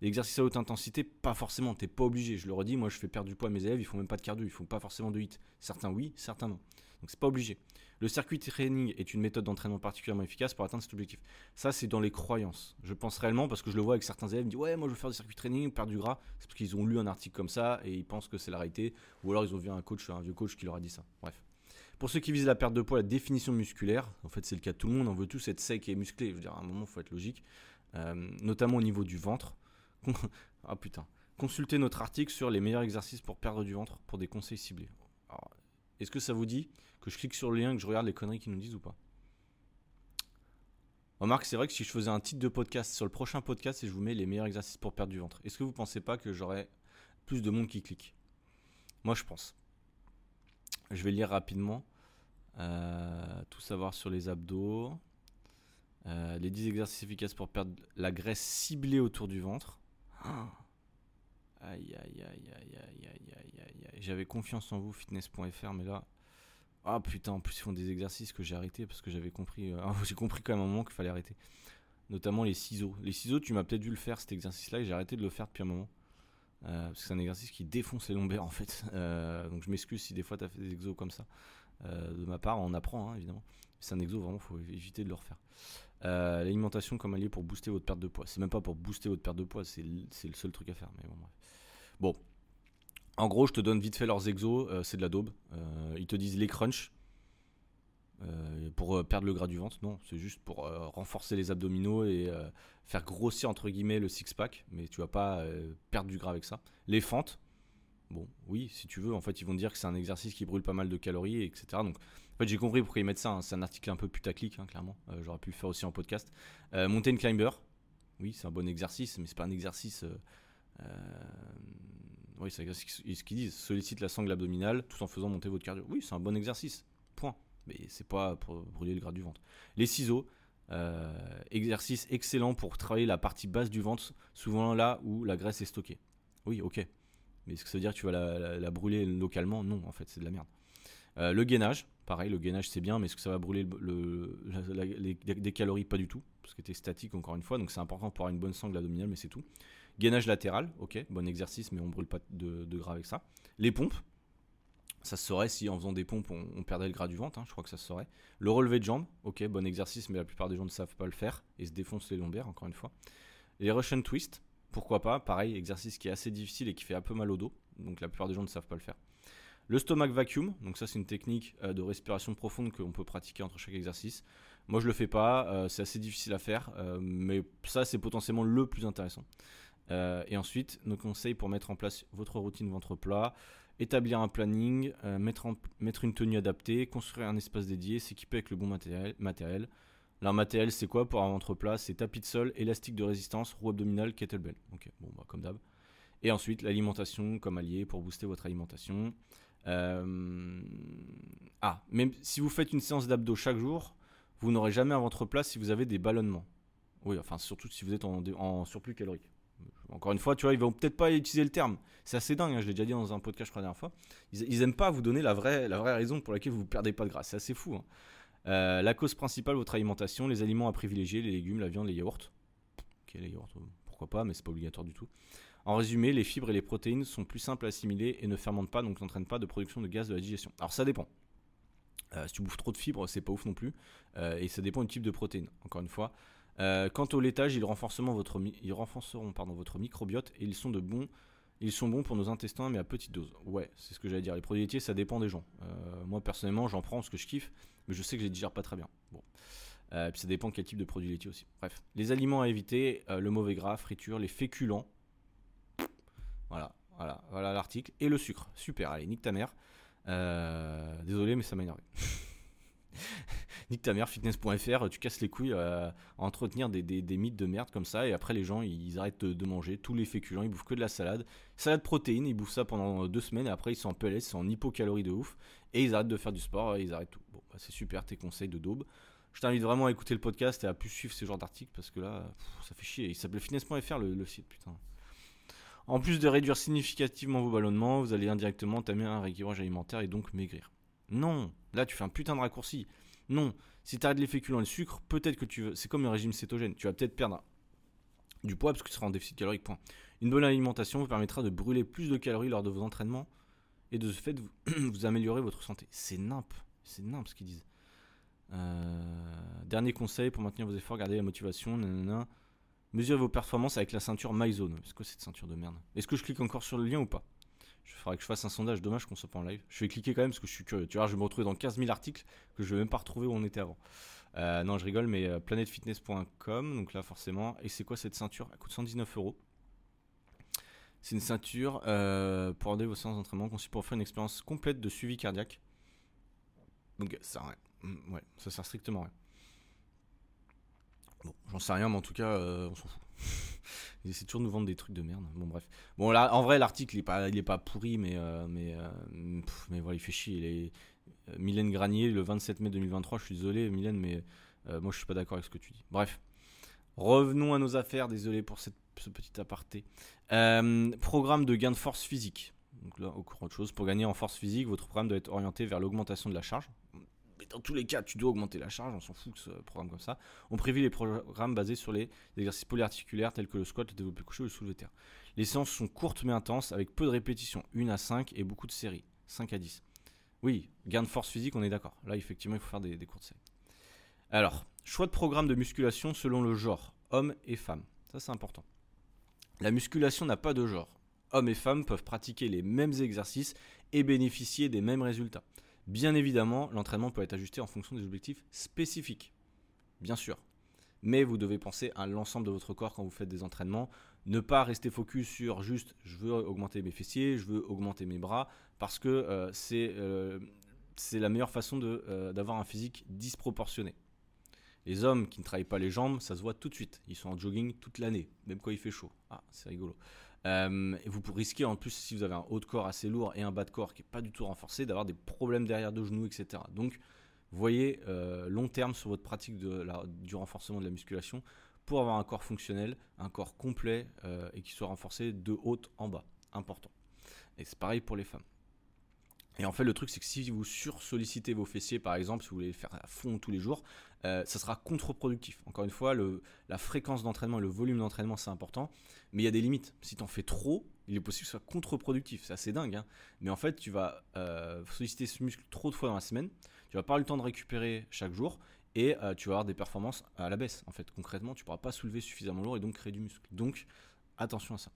L'exercice à haute intensité, pas forcément, t'es pas obligé. Je le redis, moi je fais perdre du poids à mes élèves, ils font même pas de cardio, ils font pas forcément de hit. Certains oui, certains non. Donc c'est pas obligé. Le circuit training est une méthode d'entraînement particulièrement efficace pour atteindre cet objectif. Ça, c'est dans les croyances. Je pense réellement parce que je le vois avec certains élèves, ils me disent Ouais, moi je veux faire du circuit training, perdre du gras. C'est parce qu'ils ont lu un article comme ça et ils pensent que c'est la réalité. Ou alors ils ont vu un coach, un vieux coach qui leur a dit ça. Bref. Pour ceux qui visent la perte de poids, la définition musculaire, en fait c'est le cas de tout le monde, on veut tous être sec et musclé. Je veux dire, à un moment, il faut être logique. Euh, notamment au niveau du ventre. ah putain. Consultez notre article sur les meilleurs exercices pour perdre du ventre pour des conseils ciblés. Est-ce que ça vous dit que je clique sur le lien, que je regarde les conneries qu'ils nous disent ou pas? Remarque, c'est vrai que si je faisais un titre de podcast sur le prochain podcast et je vous mets les meilleurs exercices pour perdre du ventre, est-ce que vous pensez pas que j'aurais plus de monde qui clique? Moi, je pense. Je vais lire rapidement. Euh, tout savoir sur les abdos. Euh, les 10 exercices efficaces pour perdre la graisse ciblée autour du ventre. Aïe, aïe, aïe, aïe, aïe, aïe, aïe, aïe. J'avais confiance en vous, fitness.fr, mais là, ah putain, en plus ils font des exercices que j'ai arrêté parce que j'avais compris. Euh, j'ai compris quand même un moment qu'il fallait arrêter. Notamment les ciseaux. Les ciseaux, tu m'as peut-être vu le faire cet exercice-là et j'ai arrêté de le faire depuis un moment. Euh, parce que c'est un exercice qui défonce les lombaires en fait. Euh, donc je m'excuse si des fois tu as fait des exos comme ça. de ma part, on apprend hein, évidemment. C'est un exo, vraiment, faut éviter de le refaire. L'alimentation comme allié pour booster votre perte de poids. C'est même pas pour booster votre perte de poids, c'est le seul truc à faire. Mais bon, bref. Bon, en gros, je te donne vite fait leurs exos, euh, c'est de la daube. Euh, ils te disent les crunchs euh, pour perdre le gras du ventre. Non, c'est juste pour renforcer les abdominaux et faire grossir entre guillemets le six-pack, mais tu vas pas perdre du gras avec ça. Les fentes, bon, oui, si tu veux, en fait, ils vont dire que c'est un exercice qui brûle pas mal de calories, etc. Donc, en fait, j'ai compris pourquoi ils mettent ça. Hein. C'est un article un peu putaclic, hein, clairement. J'aurais pu le faire aussi en podcast. mountain climber, oui, c'est un bon exercice, mais c'est pas un exercice oui, c'est ce qu'ils disent. Sollicite la sangle abdominale tout en faisant monter votre cardio. Oui, c'est un bon exercice. Point. Mais c'est pas pour brûler le gras du ventre. Les ciseaux, euh, exercice excellent pour travailler la partie basse du ventre, souvent là où la graisse est stockée. Oui, ok. Mais est-ce que ça veut dire que tu vas la, brûler localement? Non, en fait, c'est de la merde. Euh, le gainage, pareil, le gainage c'est bien, mais est-ce que ça va brûler le, les, des calories? Pas du tout, parce que tu es statique encore une fois, donc c'est important pour avoir une bonne sangle abdominale, mais c'est tout. Gainage latéral, ok, bon exercice, mais on brûle pas de, gras avec ça. Les pompes, ça se saurait si en faisant des pompes on, perdait le gras du ventre, hein, je crois que ça se saurait. Le relevé de jambes, ok, bon exercice, mais la plupart des gens ne savent pas le faire et se défoncent les lombaires, encore une fois. Les Russian twist, pourquoi pas, pareil, exercice qui est assez difficile et qui fait un peu mal au dos, donc la plupart des gens ne savent pas le faire. Le stomach vacuum, donc ça c'est une technique euh, de respiration profonde qu'on peut pratiquer entre chaque exercice. Moi je le fais pas, euh, c'est assez difficile à faire, euh, mais ça c'est potentiellement le plus intéressant. Euh, et ensuite, nos conseils pour mettre en place votre routine ventre plat, établir un planning, euh, mettre, une tenue adaptée, construire un espace dédié, s'équiper avec le bon matériel. matériel. Matériel, c'est quoi pour un ventre plat? C'est tapis de sol, élastique de résistance, roue abdominale, kettlebell. Ok, bon, bah, comme d'hab. Et ensuite, l'alimentation comme allié pour booster votre alimentation. Euh, ah, même si vous faites une séance d'abdos chaque jour, vous n'aurez jamais un ventre plat si vous avez des ballonnements. Oui, enfin, surtout si vous êtes en, en surplus calorique. Encore une fois, tu vois, ils vont peut-être pas utiliser le terme. C'est assez dingue, hein, je l'ai déjà dit dans un podcast, la dernière fois. Ils, n'aiment pas vous donner la vraie, la vraie raison pour laquelle vous ne perdez pas de gras. C'est assez fou. Hein. Euh, la cause principale, votre alimentation, les aliments à privilégier, les légumes, la viande, les yaourts. Ok, les yaourts, pourquoi pas, mais c'est pas obligatoire du tout. En résumé, les fibres et les protéines sont plus simples à assimiler et ne fermentent pas, donc n'entraînent pas de production de gaz de la digestion. Alors ça dépend. Euh, si tu bouffes trop de fibres, c'est pas ouf non plus. Euh, et ça dépend du type de protéines. Encore une fois, euh, quant au laitage, ils, votre, renforceront votre microbiote et ils sont bons. Pour nos intestins, mais à petite dose. Ouais, c'est ce que j'allais dire. Les produits laitiers, ça dépend des gens. Euh, moi, personnellement, j'en prends parce que je kiffe, mais je sais que je les digère pas très bien. Bon. Euh, puis ça dépend quel type de produit laitier aussi. Bref, les aliments à éviter, le mauvais gras, friture, les féculents. Voilà, voilà, voilà l'article. Et le sucre. Super, allez, nique ta mère. Désolé, mais ça m'a énervé. nique ta mère, fitness.fr, tu casses les couilles à entretenir des, mythes de merde comme ça, et après les gens ils arrêtent de, manger tous les féculents, ils bouffent que de la salade, salade protéine, ils bouffent ça pendant deux semaines, et après ils sont en PLS, ils sont en hypocalorie de ouf, et ils arrêtent de faire du sport, ils arrêtent tout. Bon, bah, c'est super tes conseils de daube. Je t'invite vraiment à écouter le podcast et à plus suivre ce genre d'articles parce que là, ça fait chier. Il s'appelle fitness.fr le, le site, putain. En plus de réduire significativement vos ballonnements, vous allez indirectement tamer un rééquilibrage alimentaire et donc maigrir. Non, là tu fais un putain de raccourci. Non, si tu arrêtes les féculents et le sucre, peut-être que tu veux. C'est comme un régime cétogène. Tu vas peut-être perdre du poids parce que tu seras en déficit calorique. Point. Une bonne alimentation vous permettra de brûler plus de calories lors de vos entraînements et de ce fait vous, améliorer votre santé. C'est nimp. C'est nimp ce qu'ils disent. Euh, dernier conseil pour maintenir vos efforts, garder la motivation. Mesurez vos performances avec la ceinture MyZone. Est-ce que cette ceinture de merde? Est-ce que je clique encore sur le lien ou pas? Je ferai que je fasse un sondage. Dommage qu'on soit pas en live. Je vais cliquer quand même parce que je suis curieux. Tu vois, je vais me retrouver dans 15 000 articles que je vais même pas retrouver où on était avant. Euh, non, je rigole, mais euh, planetfitness.com. Donc là, forcément. Et c'est quoi cette ceinture? Elle coûte 119 euros. C'est une ceinture pour aider vos séances d'entraînement conçue pour offrir une expérience complète de suivi cardiaque. Donc ça. Mm, ouais, ça sert strictement rien. Bon, j'en sais rien, mais en tout cas, euh, on s'en fout. Ils essaient toujours de nous vendre des trucs de merde. Bon, bref. Bon, là, en vrai, l'article, il est pas, pourri, mais, euh, mais, euh, mais voilà, il fait chier. Il est, Mylène Granier, le 27 mai 2023, je suis désolé, Mylène, mais moi, je suis pas d'accord avec ce que tu dis. Bref. Revenons à nos affaires, désolé pour ce petit aparté. programme de gain de force physique. Donc là, encore autre chose. Pour gagner en force physique, votre programme doit être orienté vers l'augmentation de la charge dans tous les cas, tu dois augmenter la charge, on s'en fout de ce programme comme ça. On prévit les programmes basés sur les exercices polyarticulaires tels que le squat, le développé couché ou le soulevé terre. Les séances sont courtes mais intenses avec peu de répétitions, 1 à 5 et beaucoup de séries, 5 à 10. Oui, gain de force physique, on est d'accord. Là, effectivement, il faut faire des, des courtes séries. Alors, choix de programme de musculation selon le genre, homme et femme. Ça, c'est important. La musculation n'a pas de genre. Hommes et femmes peuvent pratiquer les mêmes exercices et bénéficier des mêmes résultats. Bien évidemment, l'entraînement peut être ajusté en fonction des objectifs spécifiques. Bien sûr. Mais vous devez penser à l'ensemble de votre corps quand vous faites des entraînements. Ne pas rester focus sur juste je veux augmenter mes fessiers, je veux augmenter mes bras, parce que euh, euh, c'est la meilleure façon euh, d'avoir un physique disproportionné. Les hommes qui ne travaillent pas les jambes, ça se voit tout de suite. Ils sont en jogging toute l'année, même quand il fait chaud. Ah, c'est rigolo. Euh, et vous risquer en plus, si vous avez un haut de corps assez lourd et un bas de corps qui n'est pas du tout renforcé, d'avoir des problèmes derrière de genoux, etc. Donc, voyez euh, long terme sur votre pratique du renforcement de la musculation pour avoir un corps fonctionnel, un corps complet euh, et qui soit renforcé de haut en bas. Important. Et c'est pareil pour les femmes. Et en fait, le truc, c'est que si vous sursollicitez vos fessiers, par exemple, si vous voulez faire à fond tous les jours, euh, ça sera contre-productif. Encore une fois, la fréquence d'entraînement et le volume d'entraînement, c'est important, mais il y a des limites. Si tu en fais trop, il est possible que ce soit contre-productif. C'est assez dingue, hein. mais en fait, tu vas euh, solliciter ce muscle trop de fois dans la semaine, tu vas pas avoir le temps de récupérer chaque jour, et euh, tu vas avoir des performances à la baisse. En fait, concrètement, tu pourras pas soulever suffisamment lourd et donc créer du muscle. Donc, attention à ça.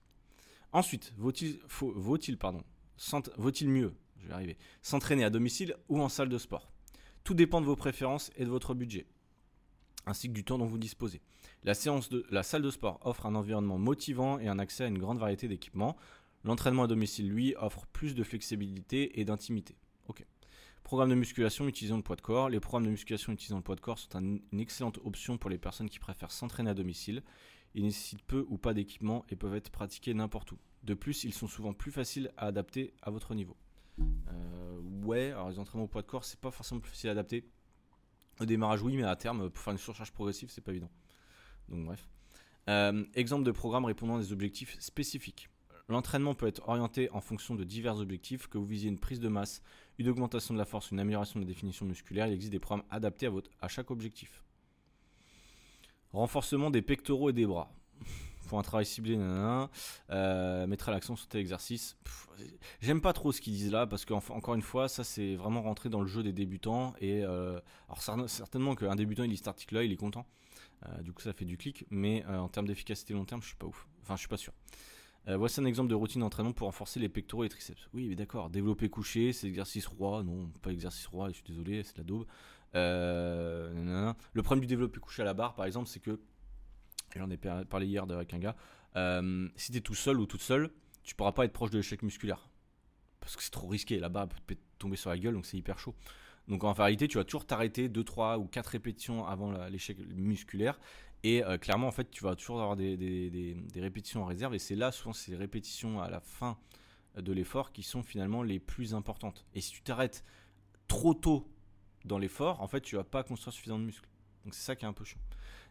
Ensuite, vaut-il, vaut-il, pardon, vaut-il mieux, s'entraîner à domicile ou en salle de sport Tout dépend de vos préférences et de votre budget ainsi que du temps dont vous disposez. La salle de sport offre un environnement motivant et un accès à une grande variété d'équipements. L'entraînement à domicile, lui, offre plus de flexibilité et d'intimité. Ok. Programme de musculation utilisant le poids de corps. Les programmes de musculation utilisant le poids de corps sont une excellente option pour les personnes qui préfèrent s'entraîner à domicile. Ils nécessitent peu ou pas d'équipement et peuvent être pratiqués n'importe où. De plus, ils sont souvent plus faciles à adapter à votre niveau. Euh, ouais, alors les entraînements au poids de corps, c'est pas forcément plus facile à adapter au démarrage, oui, mais à terme, pour faire une surcharge progressive, c'est pas évident. Donc, bref. Euh, exemple de programme répondant à des objectifs spécifiques. L'entraînement peut être orienté en fonction de divers objectifs, que vous visiez une prise de masse, une augmentation de la force, une amélioration de la définition musculaire. Il existe des programmes adaptés à, votre, à chaque objectif. Renforcement des pectoraux et des bras pour un travail ciblé, nanana, euh, mettra l'accent sur tel exercice. J'aime pas trop ce qu'ils disent là parce qu'encore une fois, ça c'est vraiment rentré dans le jeu des débutants. Et euh, alors certainement qu'un débutant il lit cet article-là, il est content. Euh, du coup, ça fait du clic, mais en termes d'efficacité long terme, je suis pas ouf. Enfin, je suis pas sûr. voici un exemple de routine d'entraînement pour renforcer les pectoraux et les triceps. Oui, mais d'accord. Développer couché, c'est exercice roi. Non, pas exercice roi, je suis désolé, c'est la daube. Le problème du développé couché à la barre, par exemple, c'est que, j'en ai parlé hier avec un gars, euh, si tu es tout seul ou toute seule, tu pourras pas être proche de l'échec musculaire. Parce que c'est trop risqué, barre peut tomber sur la gueule, donc c'est hyper chaud. Donc en réalité, tu vas toujours t'arrêter 2, 3 ou 4 répétitions avant l'échec musculaire. Et euh, clairement, en fait, tu vas toujours avoir des, des répétitions en réserve. Et c'est là, souvent, ces répétitions à la fin de l'effort qui sont finalement les plus importantes. Et si tu t'arrêtes trop tôt dans l'effort, en fait, tu vas pas construire suffisamment de muscles. Donc c'est ça qui est un peu chiant.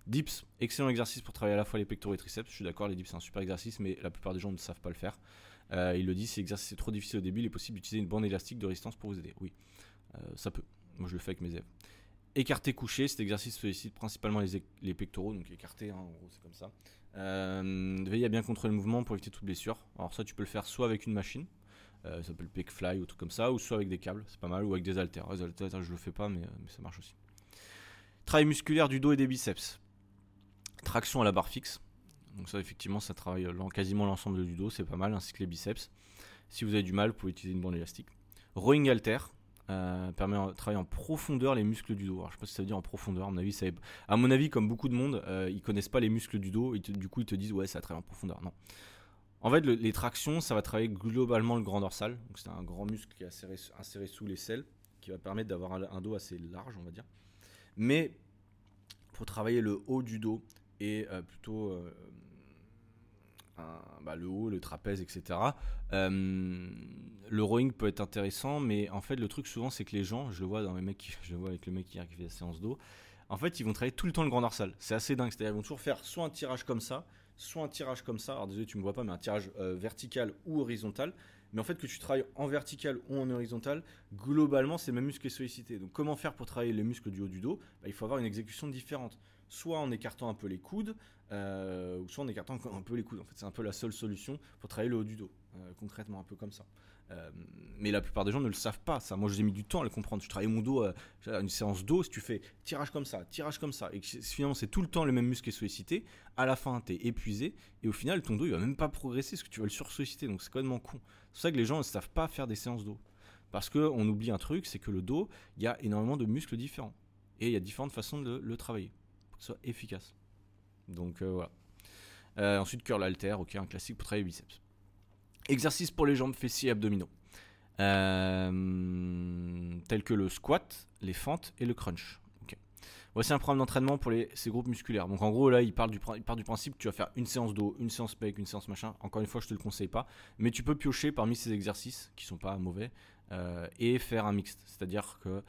Dips, excellent exercice pour travailler à la fois les pectoraux et triceps. Je suis d'accord, les dips c'est un super exercice, mais la plupart des gens ne savent pas le faire. Euh, il le dit, si l'exercice est trop difficile au début, il est possible d'utiliser une bande élastique de résistance pour vous aider. Oui, euh, ça peut. Moi je le fais avec mes élèves. Écarté couché, cet exercice sollicite principalement les, pectoraux, donc écarté, hein, en gros c'est comme ça. Euh, veillez à bien contrôler le mouvement pour éviter toute blessure. Alors ça tu peux le faire soit avec une machine, ça s'appelle Peak Fly ou truc comme ça, ou soit avec des câbles, c'est pas mal, ou avec des haltères. Les haltères, je le fais pas, mais, mais ça marche aussi. Travail musculaire du dos et des biceps. Traction à la barre fixe. Donc ça, effectivement, ça travaille quasiment l'ensemble du dos, c'est pas mal, ainsi que les biceps. Si vous avez du mal, vous pouvez utiliser une bande élastique. Rowing halter. Euh, permet de travailler en profondeur les muscles du dos. Alors, je sais pas si ça veut dire en profondeur. À mon avis, comme beaucoup de monde, ils connaissent pas les muscles du dos. Et du coup, ils te disent ouais, ça travaille en profondeur. Non. En fait, les tractions, ça va travailler globalement le grand dorsal. Donc, c'est un grand muscle qui est inséré, sous les selles, qui va permettre d'avoir un, dos assez large, on va dire. Mais pour travailler le haut du dos et euh, plutôt euh, bah, le haut, le trapèze, etc. Euh, le rowing peut être intéressant, mais en fait, le truc souvent, c'est que les gens, je le vois dans les mecs, je le vois avec le mec qui fait la séance dos, en fait, ils vont travailler tout le temps le grand dorsal. C'est assez dingue. C'est-à-dire, ils vont toujours faire soit un tirage comme ça, soit un tirage comme ça, alors désolé tu me vois pas, mais un tirage euh, vertical ou horizontal. Mais en fait, que tu travailles en vertical ou en horizontal, globalement, c'est le même muscle qui est sollicité. Donc, comment faire pour travailler les muscles du haut du dos? Bah, Il faut avoir une exécution différente. Soit en écartant un peu les coudes, euh, ou soit en écartant un peu les coudes. En fait, c'est un peu la seule solution pour travailler le haut du dos, euh, concrètement, un peu comme ça. Euh, mais la plupart des gens ne le savent pas, ça. Moi, j'ai mis du temps à le comprendre. Je travaille mon dos, euh, une séance dos, si tu fais tirage comme ça, tirage comme ça, et que finalement, c'est tout le temps le même muscle qui est sollicité, à la fin, tu es épuisé, et au final, ton dos, il va même pas progresser parce que tu vas le sursolliciter. Donc, c'est complètement con. C'est ça que les gens ne savent pas faire des séances dos. Parce qu'on oublie un truc, c'est que le dos, il y a énormément de muscles différents. Et il y a différentes façons de le travailler soit efficace. Donc, euh, voilà. ensuite, curl alter, ok, un classique pour travailler les biceps. Exercices pour les jambes, fessiers et abdominaux. Euh, tels que le squat, les fentes et le crunch. Voici un programme d'entraînement pour ces groupes musculaires. Donc en gros là il part, du, du principe que tu vas faire une séance dos, une séance pec, une séance machin. Encore une fois je te le conseille pas. Mais tu peux piocher parmi ces exercices qui sont pas mauvais euh, et faire un mixte. C'est-à-dire que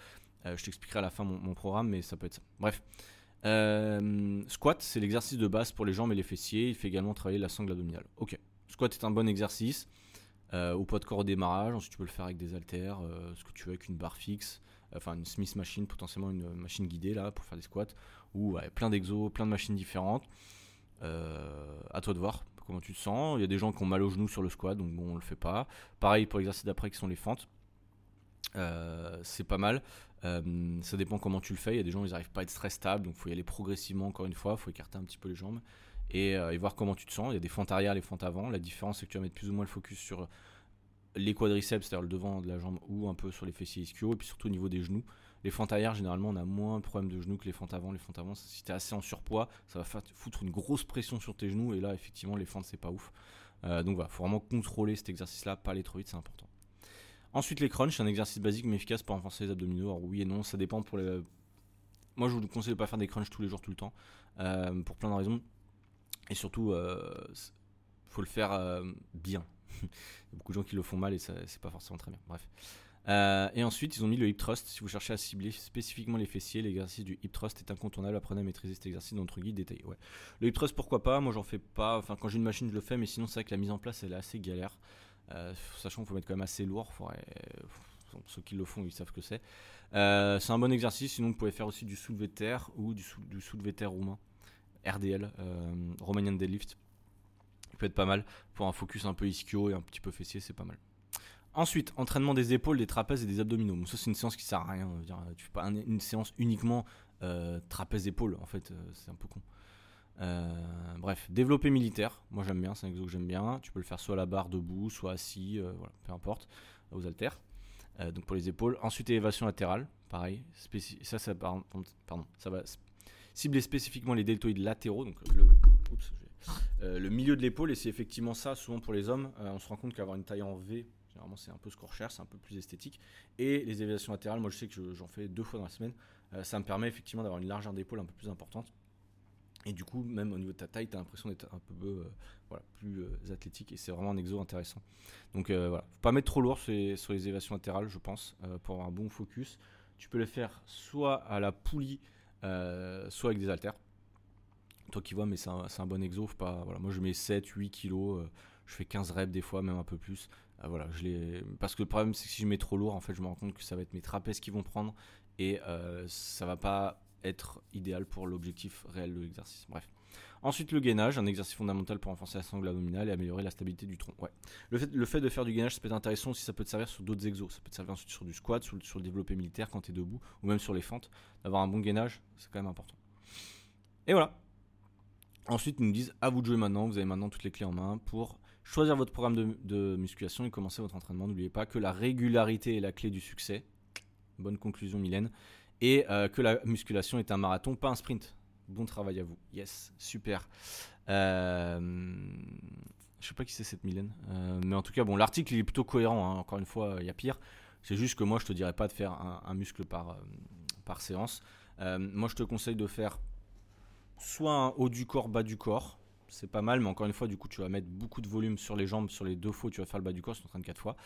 euh, je t'expliquerai à la fin mon, programme mais ça peut être ça. Bref. Squat c'est l'exercice de base pour les jambes et les fessiers. Il fait également travailler la sangle abdominale. Ok. Squat est un bon exercice. Euh, au poids de corps au démarrage, ensuite tu peux le faire avec des haltères, euh, ce que tu veux avec une barre fixe, enfin une Smith machine, potentiellement une machine guidée là pour faire des squats, ou plein d'exos, plein de machines différentes. Euh, à toi de voir comment tu te sens. Il y a des gens qui ont mal au genou sur le squat, donc bon, on le fait pas. Pareil pour l'exercice d'après qui sont les fentes. c'est pas mal. Ça dépend comment tu le fais. Il y a des gens ils n'arrivent pas à être très stables, donc il faut y aller progressivement encore une fois. Il faut écarter un petit peu les jambes. Euh, et, voir comment tu te sens. Il y a des fentes arrière, les fentes avant. La différence, c'est que tu vas mettre plus ou moins le focus sur les quadriceps, c'est-à-dire le devant de la jambe, ou un peu sur les fessiers ischio, et puis surtout au niveau des genoux. Les fentes arrière, généralement, on a moins de problèmes de genoux que les fentes avant. Les fentes avant, si tu es assez en surpoids, ça va foutre une grosse pression sur tes genoux, et là, effectivement, les fentes, c'est pas ouf. Euh, donc voilà, faut vraiment contrôler cet exercice-là, pas aller trop vite, c'est important. Ensuite, les crunchs, c'est un exercice basique mais efficace pour renforcer les abdominaux. Alors oui et non, ça dépend pour les. Moi, je vous conseille de pas faire des crunchs tous les jours, tout le temps, euh, pour plein de raisons. Et surtout, euh, faut le faire euh, bien. Il y a beaucoup de gens qui le font mal et c'est pas forcément très bien. Bref. Euh, et ensuite, ils ont mis le hip thrust. Si vous cherchez à cibler spécifiquement les fessiers, l'exercice du hip thrust est incontournable. Apprenez à maîtriser cet exercice dans notre guide détaillé. Ouais. Le hip thrust, pourquoi pas? Moi, j'en fais pas. Enfin, quand j'ai une machine, je le fais, mais sinon, c'est vrai que la mise en place, elle est assez galère. Euh, sachant qu'il faut mettre quand même assez lourd. ceux qui le font, ils savent que c'est. Euh, c'est un bon exercice. Sinon, vous pouvez faire aussi du soulevé de terre ou du, soulevé de terre roumain. RDL, euh, Romanian Deadlift. Il peut être pas mal pour un focus un peu ischio et un petit peu fessier, c'est pas mal. Ensuite, entraînement des épaules, des trapèzes et des abdominaux. ça, c'est une séance qui sert à rien. Tu fais pas une séance uniquement euh, trapèze-épaules, en fait, euh, c'est un peu con. Bref, développer militaire. Moi, j'aime bien, c'est un exo que j'aime bien. Tu peux le faire soit à la barre debout, soit assis, voilà, peu importe, aux haltères. donc pour les épaules. Ensuite, élévation latérale. pareil. ça, va cibler spécifiquement les deltoïdes latéraux, donc le, euh, le milieu de l'épaule. Et c'est effectivement ça, souvent pour les hommes, on se rend compte qu'avoir une taille en V, généralement c'est un peu ce qu'on recherche, c'est un peu plus esthétique. Et les élévations latérales, moi je sais que j'en fais deux fois dans la semaine, ça me permet effectivement d'avoir une largeur d'épaule un peu plus importante. Et du coup, même au niveau de ta taille, tu as l'impression d'être un peu euh, plus euh, athlétique et c'est vraiment un exo intéressant. Donc euh, voilà, faut pas mettre trop lourd sur les, sur les élévations latérales, je pense, pour avoir un bon focus. Tu peux le faire soit à la poulie, soit avec des haltères. Toi qui vois, mais c'est un, bon exo. pas, voilà, moi je mets 7, 8 kilos, je fais 15 reps des fois, même un peu plus. voilà, je Parce que le problème, c'est que si je mets trop lourd, en fait, je me rends compte que ça va être mes trapèzes qui vont prendre et ça va pas être idéal pour l'objectif réel de l'exercice. Bref. Ensuite, le gainage, un exercice fondamental pour renforcer la sangle abdominale et améliorer la stabilité du tronc. Ouais. Le, fait, de faire du gainage, ça peut être intéressant si ça peut te servir sur d'autres exos. Ça peut te servir ensuite sur du squat, sur, le développé militaire quand tu es debout, ou même sur les fentes. D'avoir un bon gainage, c'est quand même important. Et voilà. Ensuite, ils nous disent à vous de jouer maintenant. Vous avez maintenant toutes les clés en main pour choisir votre programme de musculation et commencer votre entraînement. N'oubliez pas que la régularité est la clé du succès. Bonne conclusion, Mylène et euh, que la musculation est un marathon, pas un sprint. Bon travail à vous. Yes, super. Euh, je sais pas qui c'est cette Mylène, euh, mais en tout cas, bon, l'article est plutôt cohérent. Hein. Encore une fois, il y a pire. C'est juste que moi, je te dirais pas de faire un, muscle par, euh, séance. moi, je te conseille de faire soit un haut du corps, bas du corps. C'est pas mal, mais encore une fois, du coup, tu vas mettre beaucoup de volume sur les jambes. Sur les deux fois, tu vas faire le bas du corps, c'est en train de quatre fois.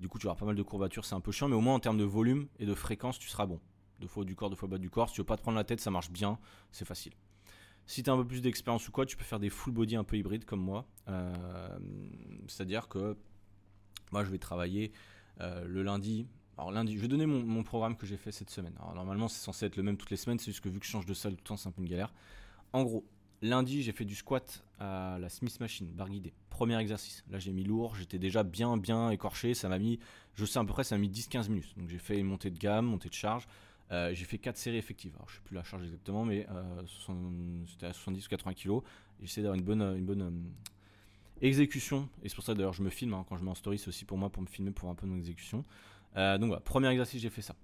Du coup, tu avoir pas mal de courbatures, c'est un peu chiant, mais au moins en termes de volume et de fréquence, tu seras bon deux fois du corps, deux fois bas du corps. Si tu veux pas te prendre la tête, ça marche bien, c'est facile. Si tu as un peu plus d'expérience ou quoi, tu peux faire des full body un peu hybrides comme moi. Euh, c'est-à-dire que moi, je vais travailler euh, le lundi. Alors lundi, je vais donner mon, programme que j'ai fait cette semaine. Normalement, c'est censé être le même toutes les semaines, c'est juste que vu que je change de salle tout le temps, c'est un peu une galère. En gros, lundi, j'ai fait du squat à la Smith Machine, barre guidée. Premier exercice. Là, j'ai mis lourd, j'étais déjà bien, bien écorché. Ça m'a mis, je sais à peu près, ça m'a mis 10-15 minutes. Donc j'ai fait montée de gamme, montée de charge. Euh, j'ai fait 4 séries effectives. Alors, je sais plus la charge exactement, mais euh, c'était à 70 ou 80 kg. J'essaie d'avoir une bonne, une bonne euh, exécution. Et c'est pour ça d'ailleurs je me filme. Hein. quand je mets en story, c'est aussi pour moi pour me filmer pour un peu mon exécution. donc voilà, premier exercice, j'ai fait ça.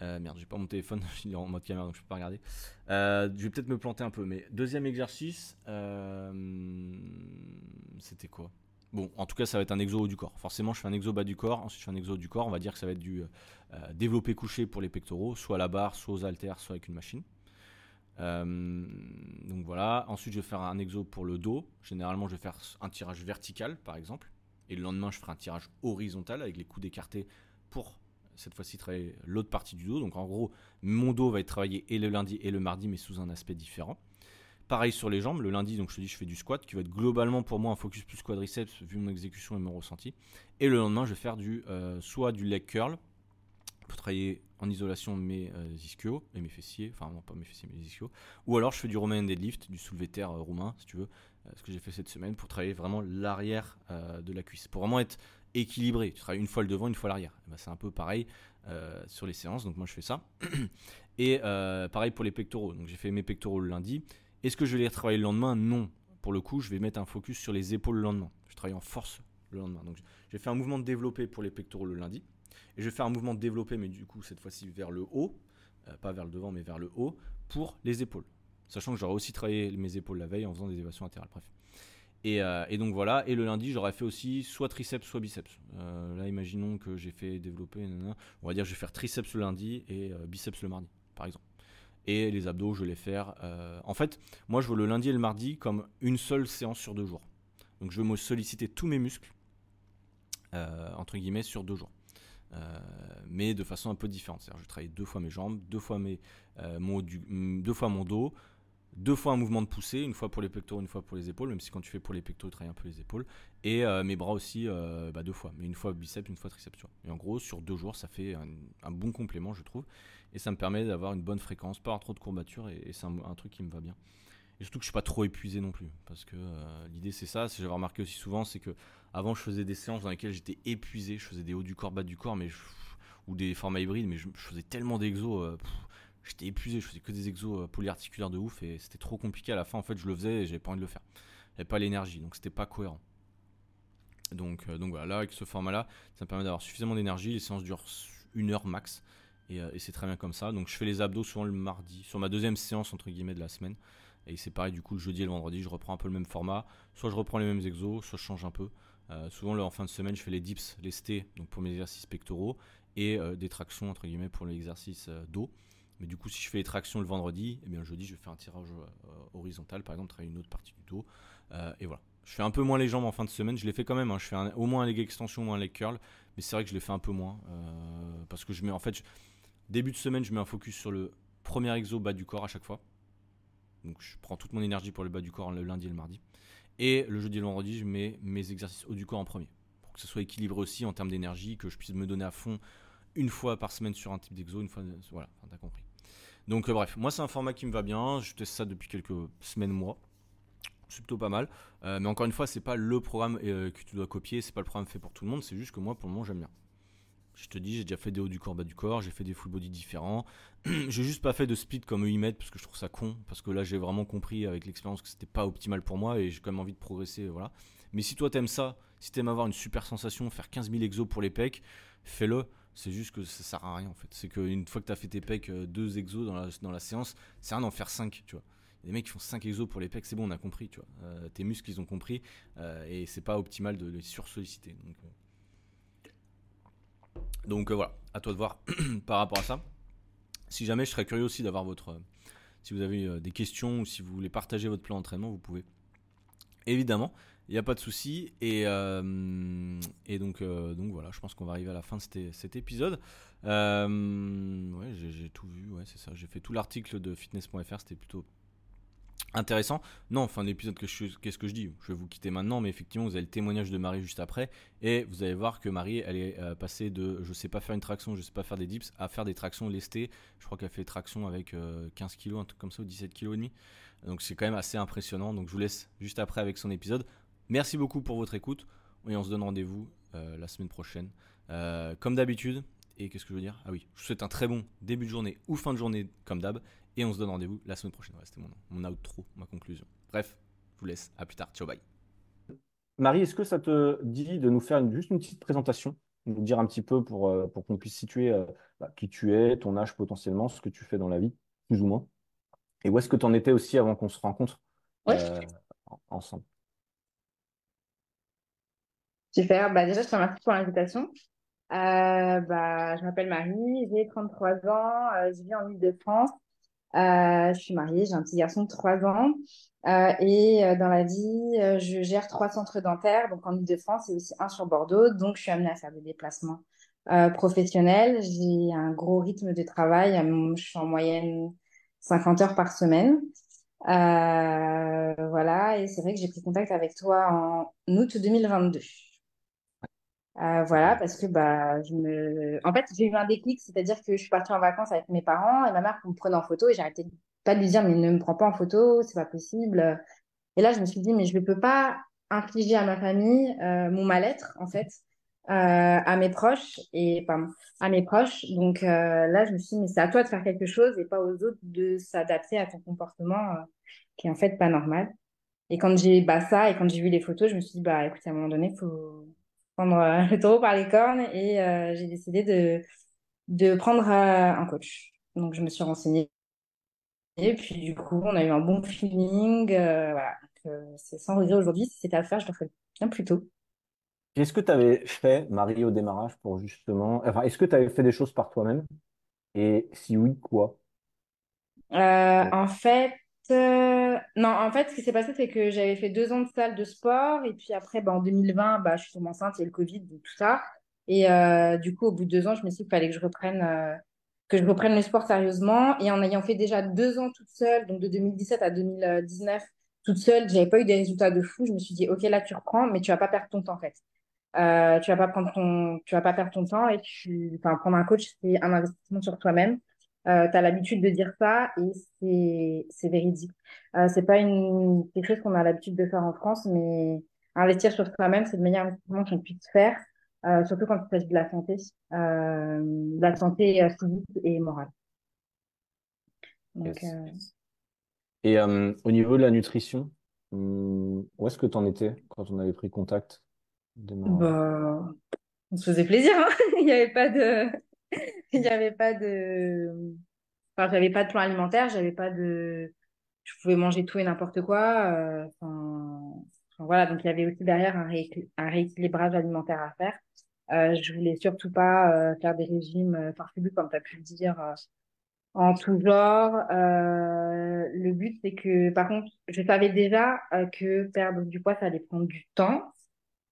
merde, j'ai pas mon téléphone, il est en mode caméra donc je peux pas regarder. je vais peut-être me planter un peu, mais deuxième exercice, c'était quoi? Bon, en tout cas, ça va être un exo haut du corps. Forcément, je fais un exo bas du corps, ensuite je fais un exo du corps. On va dire que ça va être du euh, développé couché pour les pectoraux, soit à la barre, soit aux haltères, soit avec une machine. Euh, donc voilà. Ensuite, je vais faire un exo pour le dos. Généralement, je vais faire un tirage vertical, par exemple. Et le lendemain, je ferai un tirage horizontal avec les coudes écartés pour cette fois-ci travailler l'autre partie du dos. Donc en gros, mon dos va être travaillé et le lundi et le mardi, mais sous un aspect différent. Pareil sur les jambes, le lundi, donc je dis, je fais du squat, qui va être globalement pour moi un focus plus quadriceps, vu mon exécution et mon ressenti. Et le lendemain, je vais faire du, euh, soit du leg curl, pour travailler en isolation mes euh, ischios et mes fessiers, enfin non pas mes fessiers, mes ischios, ou alors je fais du Roman deadlift, du soulevé terre euh, roumain, si tu veux, ce que j'ai fait cette semaine, pour travailler vraiment l'arrière de la cuisse, pour vraiment être équilibré. Tu travailles une fois le devant, une fois l'arrière. Ben, c'est un peu pareil sur les séances, donc moi je fais ça. Et pareil pour les pectoraux, donc j'ai fait mes pectoraux le lundi. Est-ce que je vais les retravailler le lendemain? Non. Pour le coup, je vais mettre un focus sur les épaules le lendemain. Je travaille en force le lendemain. Donc, j'ai fait un mouvement développé pour les pectoraux le lundi. Et je vais faire un mouvement développé, mais du coup, cette fois-ci vers le haut. Euh, pas vers le devant, mais vers le haut. Pour les épaules. Sachant que j'aurais aussi travaillé mes épaules la veille en faisant des élévations latérales. Bref. Et, euh, et, donc voilà, et le lundi j'aurais fait aussi soit triceps soit biceps. Euh, là imaginons que j'ai fait développer, on va dire je vais faire triceps le lundi et biceps le mardi par exemple. Et les abdos, je vais les faire. Euh, en fait, moi, je veux le lundi et le mardi comme une seule séance sur deux jours. Donc, je veux me solliciter tous mes muscles, euh, entre guillemets, sur deux jours. Euh, mais de façon un peu différente. C'est-à-dire, je vais travailler deux fois mes jambes, deux fois, mes, mon, deux fois mon dos, deux fois un mouvement de poussée, une fois pour les pectoraux, une fois pour les épaules, même si quand tu fais pour les pectoraux, tu travailles un peu les épaules, et mes bras aussi bah, deux fois, mais une fois biceps, une fois triceps. Et en gros, sur deux jours, ça fait un bon complément, je trouve et ça me permet d'avoir une bonne fréquence, pas trop de courbatures et, c'est un, truc qui me va bien. Et surtout que je suis pas trop épuisé non plus, parce que euh, l'idée c'est ça. Ce que j'avais remarqué aussi souvent, c'est que avant je faisais des séances dans lesquelles j'étais épuisé, je faisais des hauts du corps, bas du corps, mais ou des formats hybrides, mais je, faisais tellement d'exos, euh, j'étais épuisé, je faisais que des exos euh, polyarticulaires de ouf et c'était trop compliqué à la fin. En fait, je le faisais et j'avais pas envie de le faire, j'avais pas l'énergie, donc c'était pas cohérent. Donc, donc voilà, là avec ce format-là, ça me permet d'avoir suffisamment d'énergie. Les séances durent une heure max. Et, et c'est très bien comme ça. Donc je fais les abdos souvent le mardi, sur ma deuxième séance entre guillemets de la semaine. Et c'est pareil, du coup, le jeudi et le vendredi, je reprends un peu le même format. Soit je reprends les mêmes exos, soit je change un peu. Euh, souvent, en fin de semaine, je fais les dips, les stés, donc pour mes exercices pectoraux, et euh, des tractions, entre guillemets, pour l'exercice euh, dos. Mais du coup, si je fais les tractions le vendredi, eh bien, le jeudi, je faire un tirage horizontal, par exemple, travailler une autre partie du dos. et voilà. Je fais un peu moins les jambes en fin de semaine. Je les fais quand même. Hein. Je fais au moins un leg extension, au moins un leg curl. Mais c'est vrai que je les fais un peu moins. parce que je mets, en fait, début de semaine, je mets un focus sur le premier exo bas du corps à chaque fois. Donc je prends toute mon énergie pour le bas du corps le lundi et le mardi. Et le jeudi et le vendredi, je mets mes exercices haut du corps en premier. Pour que ce soit équilibré aussi en termes d'énergie, que je puisse me donner à fond une fois par semaine sur un type d'exo, une fois. Voilà, t'as compris. Donc euh, bref, moi c'est un format qui me va bien. Je teste ça depuis quelques semaines, mois. C'est plutôt pas mal. Euh, mais encore une fois, c'est pas le programme euh, que tu dois copier, c'est pas le programme fait pour tout le monde, c'est juste que moi pour le moment j'aime bien. Je te dis, j'ai déjà fait des hauts du corps, bas du corps, j'ai fait des full body différents. j'ai juste pas fait de split comme eux y mettent parce que je trouve ça con. Parce que là, j'ai vraiment compris avec l'expérience que c'était pas optimal pour moi et j'ai quand même envie de progresser. Voilà. Mais si toi t'aimes ça, si t'aimes avoir une super sensation, faire 15 000 exos pour les pecs, fais-le. C'est juste que ça sert à rien en fait. C'est qu'une fois que t'as fait tes pecs, euh, deux exos dans la, séance, c'est rien d'en faire 5, tu vois. Les mecs qui font 5 exos pour les pecs, c'est bon, on a compris, tu vois. Euh, tes muscles, ils ont compris euh, et c'est pas optimal de les sursolliciter. Donc, donc euh, voilà, à toi de voir par rapport à ça. Si jamais, je serais curieux aussi d'avoir votre. Euh, si vous avez euh, des questions ou si vous voulez partager votre plan d'entraînement, vous pouvez. Évidemment, il n'y a pas de souci. Et, et donc, donc voilà, je pense qu'on va arriver à la fin de cet, épisode. ouais, j'ai tout vu, ouais, c'est ça. J'ai fait tout l'article de fitness.fr, c'était plutôt intéressant. Non, fin d'épisode, qu'est-ce que je dis Je vais vous quitter maintenant, mais effectivement, vous avez le témoignage de Marie juste après. Et vous allez voir que Marie, elle est euh, passée de je sais pas faire une traction, je sais pas faire des dips, à faire des tractions lestées. Je crois qu'elle fait des tractions avec 15 euh, kg, un truc comme ça, ou 17 kg et demi. Donc c'est quand même assez impressionnant. Donc je vous laisse juste après avec son épisode. Merci beaucoup pour votre écoute. Et on se donne rendez-vous euh, la semaine prochaine. comme d'habitude, et qu'est-ce que je veux dire? Ah oui, je vous souhaite un très bon début de journée ou fin de journée comme d'hab. Et on se donne rendez-vous la semaine prochaine. C'était mon, mon outro, ma conclusion. Bref, je vous laisse. À plus tard. Ciao, bye. Marie, est-ce que ça te dit de nous faire juste une petite présentation? Nous dire un petit peu pour, euh, pour qu'on puisse situer euh, bah, qui tu es, ton âge potentiellement, ce que tu fais dans la vie, plus ou moins. Et où est-ce que tu en étais aussi avant qu'on se rencontre euh, ensemble? Super. Bah, déjà, je te remercie pour l'invitation. bah, je m'appelle Marie, j'ai 33 ans, je vis en Ile-de-France. Euh, je suis mariée, j'ai un petit garçon de 3 ans. Euh, et euh, dans la vie, je gère trois centres dentaires, donc en Ile-de-France et aussi un sur Bordeaux. Donc, je suis amenée à faire des déplacements professionnels. J'ai un gros rythme de travail. Je suis en moyenne 50 heures par semaine. voilà, et c'est vrai que j'ai pris contact avec toi en août 2022. Euh, voilà, parce que bah, je me... en fait, j'ai eu un déclic, c'est-à-dire que je suis partie en vacances avec mes parents et ma mère me prenait en photo et j'arrêtais pas de lui dire, mais ne me prends pas en photo, c'est pas possible. Et là, je me suis dit, mais je ne peux pas infliger à ma famille euh, mon mal-être, en fait, euh, à mes proches et pardon, à mes proches. Donc là, je me suis dit, mais c'est à toi de faire quelque chose et pas aux autres de s'adapter à ton comportement qui est en fait pas normal. Et quand j'ai bah, ça et quand j'ai vu les photos, je me suis dit, bah écoute, à un moment donné, il faut prendre euh, le taureau par les cornes et euh, j'ai décidé de, de prendre euh, un coach. Donc, je me suis renseignée. Et puis, du coup, on a eu un bon feeling. voilà. c'est sans regret aujourd'hui. Si c'était à faire, je le ferais bien plus tôt. Qu'est-ce que tu avais fait, Marie, au démarrage pour justement. Enfin, est-ce que tu avais fait des choses par toi-même? Et si oui, quoi? En fait, euh, non, en fait, ce qui s'est passé, c'est que j'avais fait deux ans de salle de sport. Et puis après, bah, en 2020, bah, je suis tombée enceinte, il y a le Covid, tout ça. Et euh, du coup, au bout de deux ans, je me suis dit qu'il fallait que je reprenne, euh, que je reprenne le sport sérieusement. Et en ayant fait déjà deux ans toute seule, donc de 2017 à 2019, toute seule, j'avais pas eu des résultats de fou. Je me suis dit, OK, là, tu reprends, mais tu vas pas perdre ton temps, en fait. tu vas pas ton, vas pas perdre ton temps et tu, enfin, prendre un coach, c'est un investissement sur toi-même. Euh, tu as l'habitude de dire ça et c'est véridique. Euh, c'est pas une, quelque chose qu'on a l'habitude de faire en France, mais investir sur soi-même, c'est le meilleur investissement qu'on puisse faire, euh, surtout quand il s'agit de la santé, euh, de la santé euh, physique et morale. Donc, Et au niveau de la nutrition, hum, où est-ce que tu en étais quand on avait pris contact bah, on se faisait plaisir, hein. il n'y avait pas de il n'y avait pas de, enfin, j'avais pas de plan alimentaire, j'avais pas de, je pouvais manger tout et n'importe quoi. euh, Enfin, voilà, donc il y avait aussi derrière un, rééquil- un rééquilibrage alimentaire à faire. Euh, je voulais surtout pas euh, faire des régimes euh, farfelus, comme tu as pu le dire, euh, en tout genre. Euh, le but, c'est que, par contre, je savais déjà que perdre du poids, ça allait prendre du temps.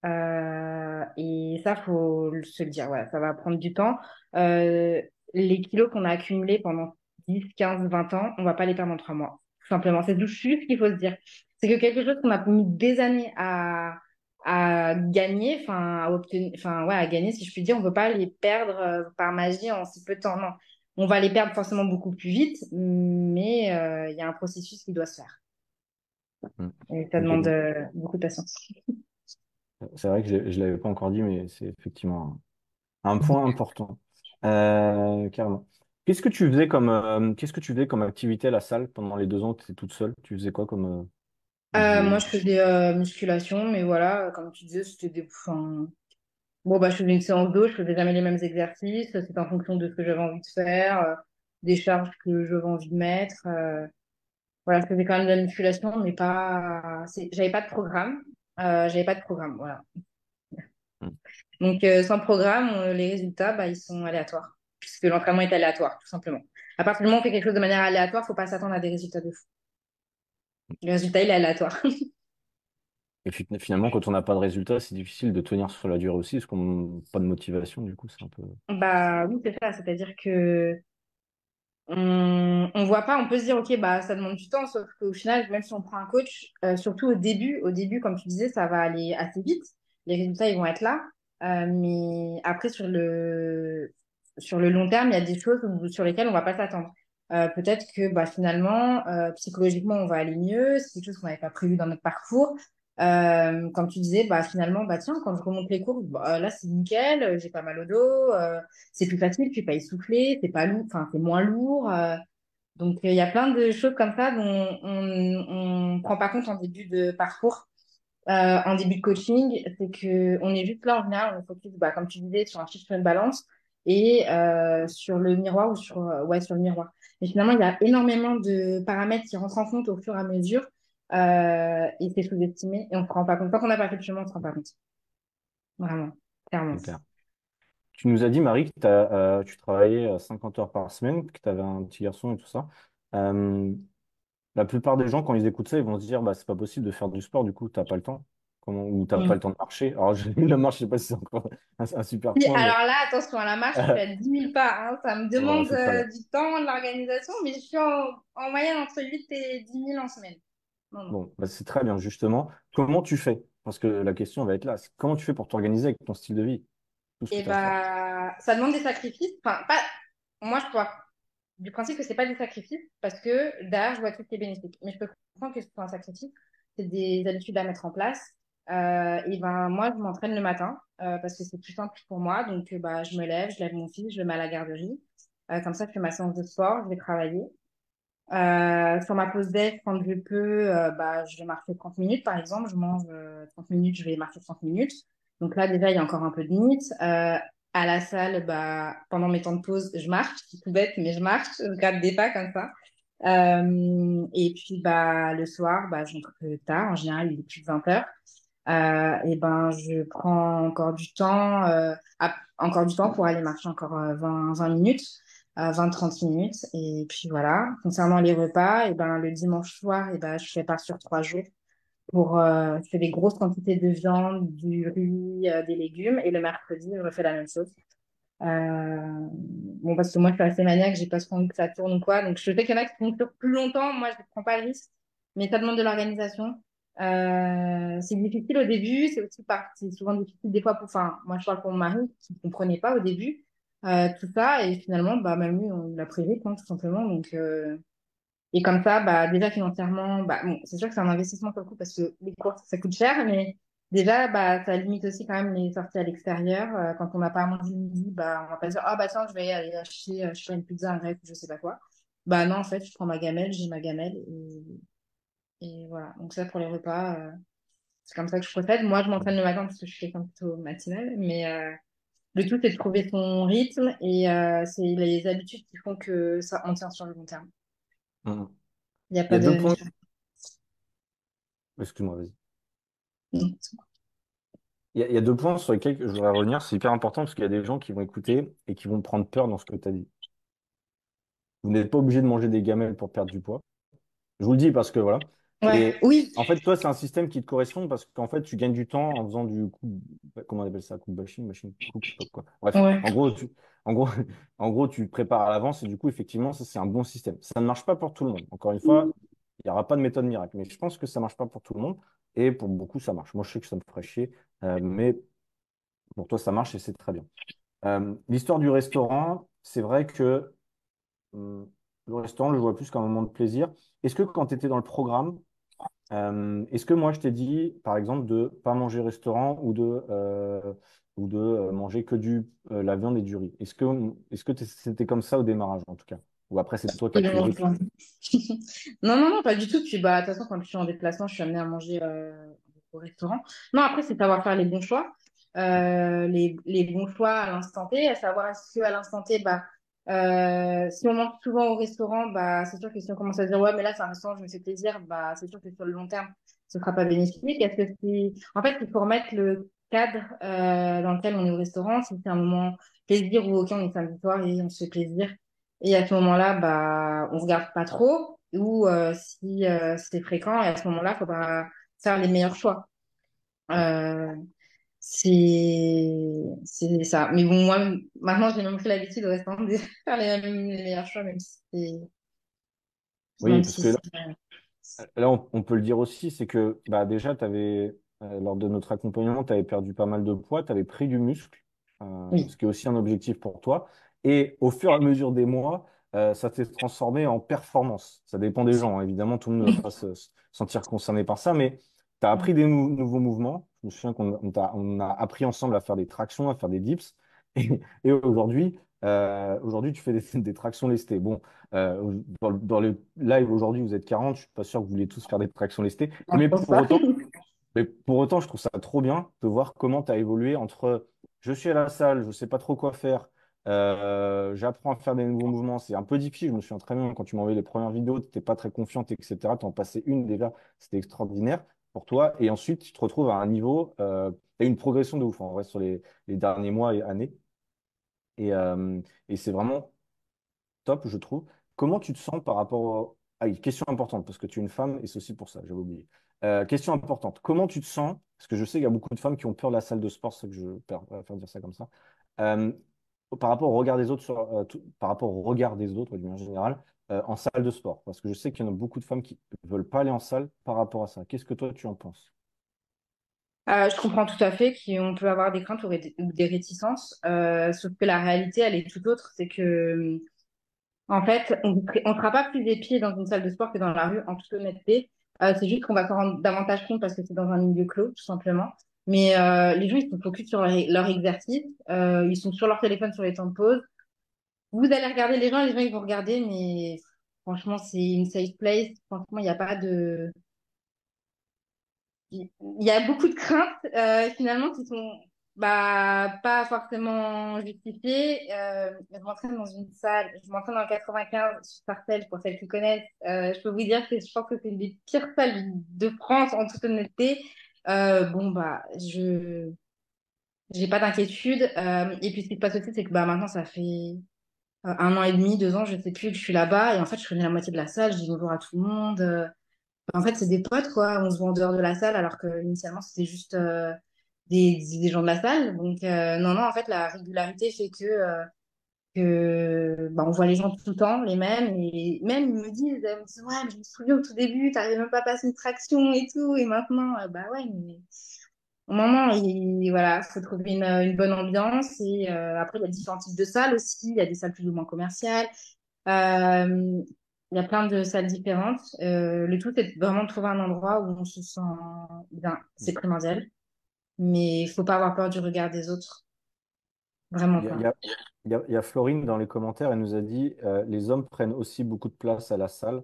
Euh, et ça, faut le- se le dire, ouais, ça va prendre du temps. Euh, les kilos qu'on a accumulés pendant 10, 15, 20 ans, on va pas les perdre en trois mois. Tout simplement. C'est tout juste ce qu'il faut se dire. C'est que quelque chose qu'on a mis des années à, à gagner, enfin, à obtenir, enfin, ouais, à gagner, si je puis dire, on peut pas les perdre euh, par magie en si peu de temps. Non. On va les perdre forcément beaucoup plus vite, mais il y a un processus qui doit se faire. Mm. Et ça demande beaucoup de patience. c'est vrai que je ne l'avais pas encore dit, mais c'est effectivement un, un point important. Euh, carrément. Qu'est-ce que tu faisais comme, euh, qu'est-ce que tu faisais comme activité à la salle pendant les deux ans que tu étais toute seule? Tu faisais quoi comme... euh, Euh, moi, je faisais euh, musculation, mais voilà, comme tu disais, c'était des... enfin, Bon, bah, je faisais une séance d'eau, je faisais jamais les mêmes exercices, c'était en fonction de ce que j'avais envie de faire, euh, des charges que j'avais envie de mettre. euh, Voilà, je faisais quand même de la musculation, mais pas... c'est- J'avais pas de programme. Euh, j'avais pas de programme, voilà. Mm. Donc, euh, sans programme, euh, les résultats, bah, ils sont aléatoires, puisque l'entraînement est aléatoire, tout simplement. À partir du moment où on fait quelque chose de manière aléatoire, faut pas s'attendre à des résultats de fou. Le résultat, il est aléatoire. Et fi- finalement, quand on n'a pas de résultat, c'est difficile de tenir sur la durée aussi, parce qu'on n'a pas de motivation, du coup, c'est un peu... Bah oui, c'est ça. C'est-à-dire que on, on voit pas, on peut se dire, ok, bah ça demande du temps, sauf qu'au final, même si on prend un coach, euh, surtout au début, au début, comme tu disais, ça va aller assez vite. Les résultats, ils vont être là. Euh, mais après, sur le, sur le long terme, il y a des choses sur lesquelles on va pas s'attendre. Euh, peut-être que bah, finalement, euh, psychologiquement, on va aller mieux. C'est quelque chose qu'on n'avait pas prévu dans notre parcours. Euh, comme tu disais, bah, finalement, bah, tiens, quand je remonte les courbes, bah, là, c'est nickel, euh, j'ai pas mal au dos, euh, c'est plus facile, je suis pas essoufflée, c'est pas lourd, enfin, c'est moins lourd. euh. donc, il y a plein de choses comme ça dont on on prend pas compte en début de parcours, euh, en début de coaching. C'est que on est juste là, en général, on focus, bah, comme tu disais, sur un chiffre, une balance et euh, sur le miroir ou sur, ouais, sur le miroir. Mais finalement, il y a énormément de paramètres qui rentrent en compte au fur et à mesure euh, et c'est sous-estimé et on ne se rend pas compte. Tant qu'on n'a pas fait le chemin, on ne se rend pas compte. Vraiment, clairement. Super. Tu nous as dit, Marie, que euh, tu travaillais euh, 50 heures par semaine, que tu avais un petit garçon et tout ça. Euh, la plupart des gens, quand ils écoutent ça, ils vont se dire, bah, c'est pas possible de faire du sport, du coup, t'as pas le temps. Comment, ou t'as pas le temps de marcher. Alors, la marche, je sais pas si c'est encore un, un super Si, point, mais alors là, attention, à la marche, je suis à 10 000 pas. hein. Ça me demande euh, du temps, de l'organisation, mais je suis en, en moyenne entre 8 et 10 000 en semaine. Non. Bon, bah, c'est très bien, justement. Comment tu fais? Parce que la question va être là. Comment tu fais pour t'organiser avec ton style de vie? Ce Et faire. bah, ça demande des sacrifices. Enfin, pas... Moi, je pars du principe que c'est pas des sacrifices parce que derrière, je vois tout ce qui est bénéfique. Mais je peux comprendre que c'est un sacrifice. C'est des habitudes à mettre en place. Euh, et ben, moi, je m'entraîne le matin euh, parce que c'est plus simple pour moi. Donc, euh, bah, je me lève, je lève mon fils, je le mets à la garderie. Euh, comme ça, je fais ma séance de sport, je vais travailler. Euh, sur ma pause déj, quand je peux, euh, bah, je vais marcher 30 minutes, par exemple. Je mange euh, 30 minutes, je vais marcher 30 minutes. Donc là, déjà, il y a encore un peu de limite. Euh, à la salle, bah, pendant mes temps de pause, je marche. C'est tout bête, mais je marche. Je gratte des pas comme ça. Euh, et puis, bah, le soir, bah, je rentre tard. En général, il est plus de 20 heures. Euh, et ben, je prends encore du temps, euh, à- encore du temps pour aller marcher encore euh, 20, 20 minutes à 20-30 minutes. Et puis voilà. Concernant les repas, et ben, le dimanche soir, et ben, je pas sur trois jours pour euh, je fais des grosses quantités de viande, du riz, euh, des légumes. Et le mercredi, je refais la même chose. Euh, bon, parce que moi, je suis assez maniaque, j'ai pas trop envie que ça tourne ou quoi. Donc, je sais qu'il y en a qui font plus longtemps. Moi, je ne prends pas le risque. Mais ça demande de l'organisation. Euh, c'est difficile au début. C'est aussi par... c'est souvent difficile des fois pour, enfin, moi, je parle pour mon mari qui comprenait pas au début tout ça. Et finalement, bah, lui, on l'a pris vite, hein, tout simplement. Donc, euh, et comme ça, bah, déjà financièrement, bah, bon, c'est sûr que c'est un investissement sur le coup parce que les courses, ça coûte cher, mais déjà, bah, ça limite aussi quand même les sorties à l'extérieur. Euh, quand on n'a pas à manger le midi, bah, on va pas dire, ah, bah, tiens, je vais aller acheter, euh, je pas, une pizza, un grec, ou je sais pas quoi. Bah, non, en fait, je prends ma gamelle, j'ai ma gamelle, et, et voilà. Donc, ça, pour les repas, euh, c'est comme ça que je procède. Moi, je m'entraîne le matin parce que je suis quelqu'un plutôt matinal, mais, euh, Le tout, c'est de trouver son rythme et euh, c'est les habitudes qui font que ça en tient sur le long terme. Mhm. Il n'y a Il y pas a deux de... points. Excuse-moi, vas-y. Non. Il y, a, il y a deux points sur lesquels je voudrais revenir. C'est hyper important parce qu'il y a des gens qui vont écouter et qui vont prendre peur dans ce que tu as dit. Vous n'êtes pas obligé de manger des gamelles pour perdre du poids. Je vous le dis parce que voilà. Ouais, Et oui, en fait, toi, c'est un système qui te correspond parce qu'en fait, tu gagnes du temps en faisant du coup, comment on appelle ça, coup bashing, machine, pas quoi. Bref, ouais. en gros, tu, en gros, en gros, tu te prépares à l'avance et du coup, effectivement, ça, c'est un bon système. Ça ne marche pas pour tout le monde. Encore une fois, il n'y aura pas de méthode miracle, mais je pense que ça marche pas pour tout le monde et pour beaucoup, ça marche. Moi, je sais que ça me ferait chier, euh, mais pour toi, ça marche et c'est très bien. Euh, l'histoire du restaurant, c'est vrai que hum, le restaurant, je le vois plus comme un moment de plaisir. Est-ce que quand tu étais dans le programme, est-ce que moi je t'ai dit, par exemple, de pas manger restaurant ou de, euh, ou de euh, manger que du, euh, la viande et du riz? Est-ce que, est-ce que c'était comme ça au démarrage en tout cas? Ou après c'est toi qui as? Non, non, non, pas du tout. Puis, bah, de toute façon, quand je suis en déplacement, je suis amenée à manger euh, au restaurant. Non, après, c'est savoir faire les bons choix. Euh, les, les bons choix à l'instant T, à savoir est-ce qu'à l'instant T, bah, euh, si on mange souvent au restaurant, bah, c'est sûr que si on commence à dire, ouais, mais là, c'est un restaurant, je me fais plaisir, bah, c'est sûr que sur le long terme, ce sera pas bénéfique. Est-ce que c'est... En fait, il faut remettre le cadre euh, dans lequel on est au restaurant. Si c'est un moment plaisir ou aucun, on est samedi et on se fait plaisir. Et à ce moment-là, bah, on regarde pas trop. Ou euh, si euh, c'est fréquent, et à ce moment-là, faut pas faire les meilleurs choix. Euh, c'est c'est ça. Mais bon, moi, maintenant, j'ai même pris l'habitude au restaurant de faire les, les meilleurs choix, même si c'est Oui, même parce si que là, là, on, on peut le dire aussi, c'est que bah, déjà, t'avais, euh, lors de notre accompagnement, tu avais perdu pas mal de poids, tu avais pris du muscle, euh, ce qui est aussi un objectif pour toi. Et au fur et à mesure des mois, euh, ça s'est transformé en performance. Ça dépend des gens, hein. Évidemment, tout le monde ne va pas se sentir concerné par ça, mais tu as appris des nou- nouveaux mouvements. Je me souviens qu'on on t'a- on a appris ensemble à faire des tractions, à faire des dips. Et, et aujourd'hui, euh, aujourd'hui, tu fais des, des tractions lestées. Bon, euh, dans, le dans le live aujourd'hui, vous êtes 40, je suis pas sûr que vous voulez tous faire des tractions lestées. Je Mais pense pour pas. autant, mais pour autant, je trouve ça trop bien de voir comment tu as évolué entre je suis à la salle, je sais pas trop quoi faire, euh, j'apprends à faire des nouveaux mouvements. C'est un peu difficile, je me souviens très bien quand tu m'as envoyé les premières vidéos, tu n'étais pas très confiante, etc. Tu en passais une déjà, c'était extraordinaire toi. Et ensuite, tu te retrouves à un niveau, euh, tu as une progression de ouf en vrai sur les, derniers mois et années. Et, euh, et c'est vraiment top, je trouve. Comment tu te sens par rapport au... Ah, une question importante, parce que tu es une femme, et c'est aussi pour ça, j'avais oublié. Euh, question importante. Comment tu te sens? Parce que je sais qu'il y a beaucoup de femmes qui ont peur de la salle de sport, c'est que je perds à faire dire ça comme ça. Euh, par rapport au regard des autres, sur, euh, tout- par rapport au regard des autres, d'une manière générale, euh, en salle de sport? Parce que je sais qu'il y en a beaucoup de femmes qui ne veulent pas aller en salle par rapport à ça. Qu'est-ce que toi, tu en penses? Euh, je comprends tout à fait qu'on peut avoir des craintes ou des réticences, euh, sauf que la réalité, elle est tout autre. C'est que En fait, on ne sera pas plus épié dans une salle de sport que dans la rue, en toute honnêteté. Euh, c'est juste qu'on va s'en rendre davantage compte parce que c'est dans un milieu clos, tout simplement. Mais les gens, ils sont focus sur leur, exercice. Ils sont sur leur téléphone sur les temps de pause. Vous allez regarder les gens, les gens, ils vont regarder, mais franchement, c'est une safe place. Franchement, il n'y a pas de... Il y a beaucoup de craintes, euh, finalement, qui sont bah, pas forcément justifiées. Euh, je m'entraîne dans une salle, je m'entraîne dans le 95 sur Sarcelles, pour celles qui connaissent. Euh, je peux vous dire que je pense que c'est une des pires salles de France, en toute honnêteté. Bon, bah, je j'ai pas d'inquiétude. Et puis, ce qui se passe aussi, c'est que bah, maintenant, ça fait un an et demi, deux ans, je sais plus je suis là-bas. Et en fait, je connais la moitié de la salle, je dis bonjour à tout le monde. Euh, en fait, c'est des potes, quoi. On se voit en dehors de la salle, alors que initialement, c'était juste euh, des, des gens de la salle. Donc, euh, non, non, en fait, la régularité fait que, euh, que bah, on voit les gens tout le temps, les mêmes. Et même, ils me disent, euh, ouais, mais je me souviens au tout début, t'arrivais même pas à passer une traction et tout. Et maintenant, euh, bah ouais, mais au moment, il, voilà, faut trouver une, une bonne ambiance. Et euh, après, il y a différents types de salles aussi. Il y a des salles plus ou moins commerciales. Euh, il y a plein de salles différentes. Euh, le tout, c'est vraiment de trouver un endroit où on se sent bien. C'est primordial. Mais il faut pas avoir peur du regard des autres. Vraiment Il y a, il pas. y a- il y a- il y a Florine dans les commentaires, elle nous a dit les hommes prennent aussi beaucoup de place à la salle.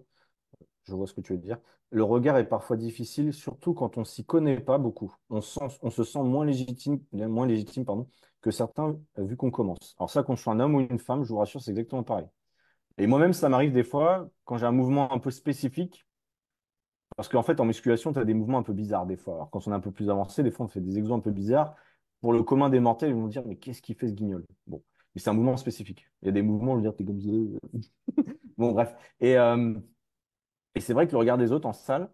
Je vois ce que tu veux dire. Le regard est parfois difficile, surtout quand on s'y connaît pas beaucoup. On se sent moins légitime, moins légitime, pardon, que certains, euh, vu qu'on commence. Alors ça, je suis un homme ou une femme, je vous rassure, c'est exactement pareil. Et moi-même, ça m'arrive des fois, quand j'ai un mouvement un peu spécifique, parce qu'en fait, en musculation, tu as des mouvements un peu bizarres des fois. Alors quand on est un peu plus avancé, des fois, on fait des exos un peu bizarres. Pour le commun des mortels, ils vont dire, mais qu'est-ce qui fait ce guignol? Bon, mais c'est un mouvement spécifique. Il y a des mouvements, je veux dire, t'es comme. Bon, bref. Et, euh, et c'est vrai que le regard des autres en salle,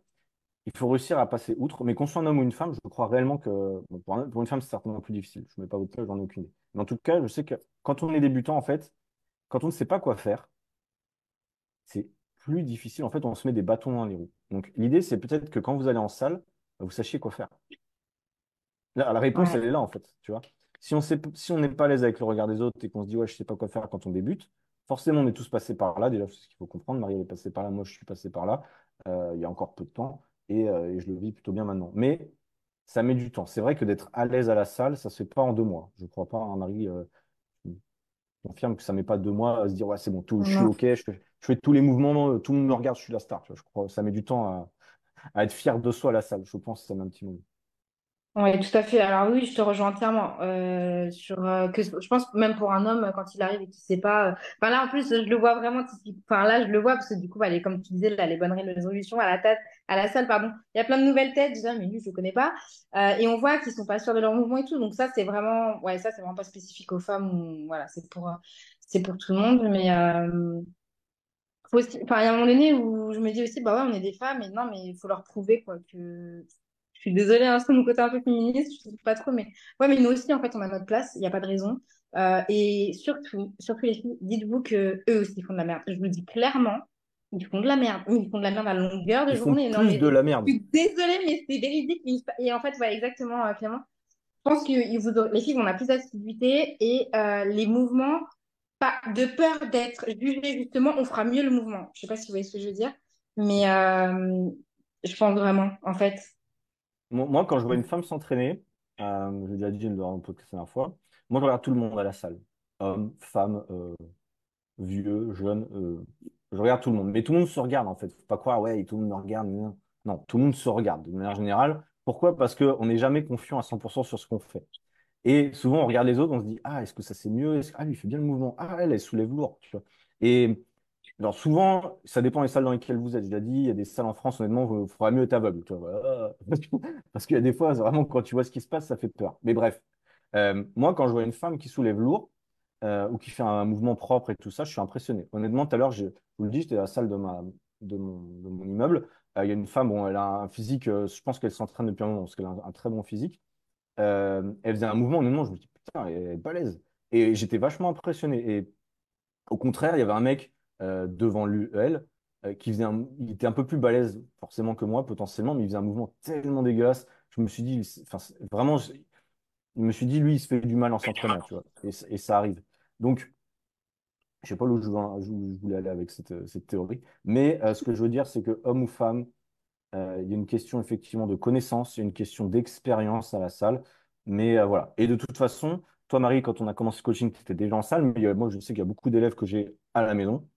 il faut réussir à passer outre. Mais qu'on soit un homme ou une femme, je crois réellement que bon, pour, un- pour une femme, c'est certainement plus difficile. Je ne mets pas votre cas, j'en ai aucune idée. Mais en tout cas, je sais que quand on est débutant, en fait, quand on ne sait pas quoi faire, c'est plus difficile. En fait, on se met des bâtons dans les roues. Donc, l'idée, c'est peut-être que quand vous allez en salle, vous sachiez quoi faire. La, la réponse, Ouais. elle est là, en fait, tu vois. Si on sait, si n'est pas à l'aise avec le regard des autres et qu'on se dit, ouais, je sais pas quoi faire quand on débute, forcément, on est tous passés par là. Déjà, c'est ce qu'il faut comprendre. Marie, elle est passée par là, moi, je suis passé par là, euh, il y a encore peu de temps, et, euh, et je le vis plutôt bien maintenant. Mais ça met du temps. C'est vrai que d'être à l'aise à la salle, ça se fait pas en deux mois. Je crois pas, hein, Marie, euh, je confirme que ça met pas deux mois à se dire, ouais, c'est bon, tout, je suis. OK, je fais, je fais tous les mouvements, euh, tout le monde me regarde, je suis la star. je crois, ça met du temps à, à être fier de soi à la salle. Je pense que ça met un petit moment. Oui, tout à fait. Alors oui, je te rejoins entièrement euh, sur euh, que je pense même pour un homme quand il arrive et qu'il sait pas. euh, Enfin là en plus je le vois vraiment. Enfin là je le vois parce que du coup comme tu disais là les bonnes résolutions à la tête à la salle pardon. Il y a plein de nouvelles têtes. Je dis, Ah, mais lui je le connais pas Euh, et on voit qu'ils sont pas sûrs de leur mouvement et tout. Donc ça c'est vraiment ouais ça c'est vraiment pas spécifique aux femmes. Voilà c'est pour euh, c'est pour tout le monde. Mais euh, il y a un moment donné où je me dis aussi bah ouais on est des femmes et non mais il faut leur prouver quoi que je suis désolée, hein, c'est mon côté un peu féministe, je sais pas trop, mais ouais, mais nous aussi, en fait, on a notre place, il n'y a pas de raison. Euh, et surtout, surtout les filles, dites-vous que eux aussi font de la merde. Je vous le dis clairement, ils font de la merde. Ils font de la merde à longueur de Ils font journée. Non, plus mais de la merde. je suis désolée, mais c'est véridique. Et en fait, ouais, exactement, euh, Clément. Je pense que ils vous aurez- les filles, on a plus d'assiduité et euh, les mouvements, pas de peur d'être jugées, justement, on fera mieux le mouvement. Je sais pas si vous voyez ce que je veux dire, mais euh, je pense vraiment, en fait. Moi, quand je vois une femme s'entraîner, euh, je l'ai déjà dit dans un podcast la dernière fois, moi, je regarde tout le monde à la salle. Hommes, femmes, euh, vieux, jeunes, euh, je regarde tout le monde. Mais tout le monde se regarde, en fait. Faut pas croire, ouais, tout le monde me regarde. Non, non, tout le monde se regarde, de manière générale. Pourquoi? Parce qu'on n'est jamais confiant à 100% sur ce qu'on fait. Et souvent, on regarde les autres, on se dit, ah, est-ce que ça c'est mieux? Ah, lui, il fait bien le mouvement. Ah, elle, elle soulève lourd, tu vois. Et alors souvent, ça dépend des salles dans lesquelles vous êtes. Je l'ai dit, il y a des salles en France, honnêtement, il faudra mieux être aveugle. Parce qu'il y a des fois, vraiment, quand tu vois ce qui se passe, ça fait peur. Mais bref, Euh, moi, quand je vois une femme qui soulève lourd euh, ou qui fait un mouvement propre et tout ça, je suis impressionné. Honnêtement, tout à l'heure, je vous le dis, j'étais à la salle de, ma, de, mon, immeuble. Euh, il y a une femme, bon, elle a un physique, je pense qu'elle s'entraîne depuis un moment parce qu'elle a un, très bon physique. Elle faisait un mouvement, honnêtement, je me dis, putain, elle est balèze. Et j'étais vachement impressionné. Et au contraire, il y avait un mec devant lui, elle, euh, qui faisait un, il était un peu plus balèze forcément que moi potentiellement, mais il faisait un mouvement tellement dégueulasse. Je me suis dit, enfin, vraiment, je, je me suis dit, lui, il se fait du mal en s'entraînant, tu vois, et, ça arrive. Donc, je sais pas où je, voulais aller avec cette, cette théorie, mais euh, ce que je veux dire, c'est que homme ou femme, euh, il y a une question effectivement de connaissance, il y a une question d'expérience à la salle, mais euh, voilà. Et de toute façon, toi, Marie, quand on a commencé le coaching, tu étais déjà en salle, mais euh, moi, je sais qu'il y a beaucoup d'élèves que j'ai à la maison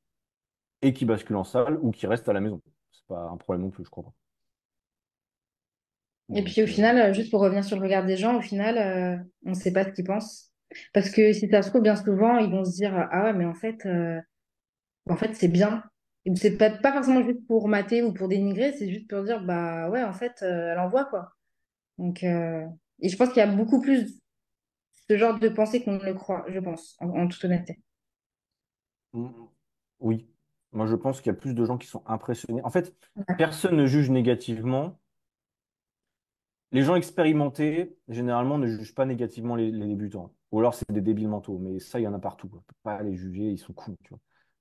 et qui basculent en salle ou qui restent à la maison. C'est pas un problème non plus, je crois pas. Et puis au euh, final, euh, juste pour revenir sur le regard des gens, au final, euh, on ne sait pas ce qu'ils pensent. Parce que si ça se trouve, bien souvent, ils vont se dire, ah ouais, mais en fait, euh, en fait, c'est bien. C'est pas, pas forcément juste pour mater ou pour dénigrer, c'est juste pour dire, bah ouais, en fait, euh, elle envoie quoi. Donc, et je pense qu'il y a beaucoup plus ce genre de pensée qu'on ne le croit, je pense, en, en toute honnêteté. mm, oui, moi je pense qu'il y a plus de gens qui sont impressionnés. En fait, personne ne juge négativement. Les gens expérimentés, généralement, ne jugent pas négativement les, les débutants. Ou alors c'est des débiles mentaux, mais ça, il y en a partout. On ne peut pas les juger, ils sont cool, tu vois.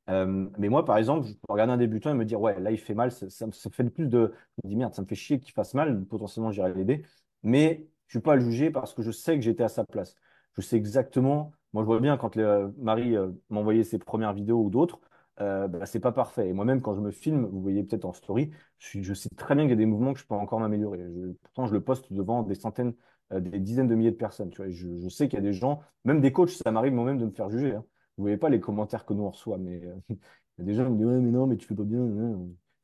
Euh, mais moi, par exemple, je peux regarder un débutant et me dire, ouais, là, il fait mal, ça, ça me ça fait le plus de. Je me dis, merde, ça me fait chier qu'il fasse mal, potentiellement, j'irai l'aider. Mais je ne suis pas à le juger parce que je sais que j'étais à sa place. Je sais exactement. Moi, je vois bien quand Marie euh, m'envoyait ses premières vidéos ou d'autres, euh, bah, c'est pas parfait. Et moi-même, quand je me filme, vous voyez peut-être en story, je, sais très bien qu'il y a des mouvements que je peux encore m'améliorer. Pourtant, je le poste devant des centaines, euh, des dizaines de milliers de personnes. Tu vois, je, sais qu'il y a des gens, même des coachs, ça m'arrive moi-même de me faire juger. hein. Vous voyez pas les commentaires que nous on reçoit, mais euh, il y a des gens qui me disent, ouais, mais non, mais tu fais pas bien.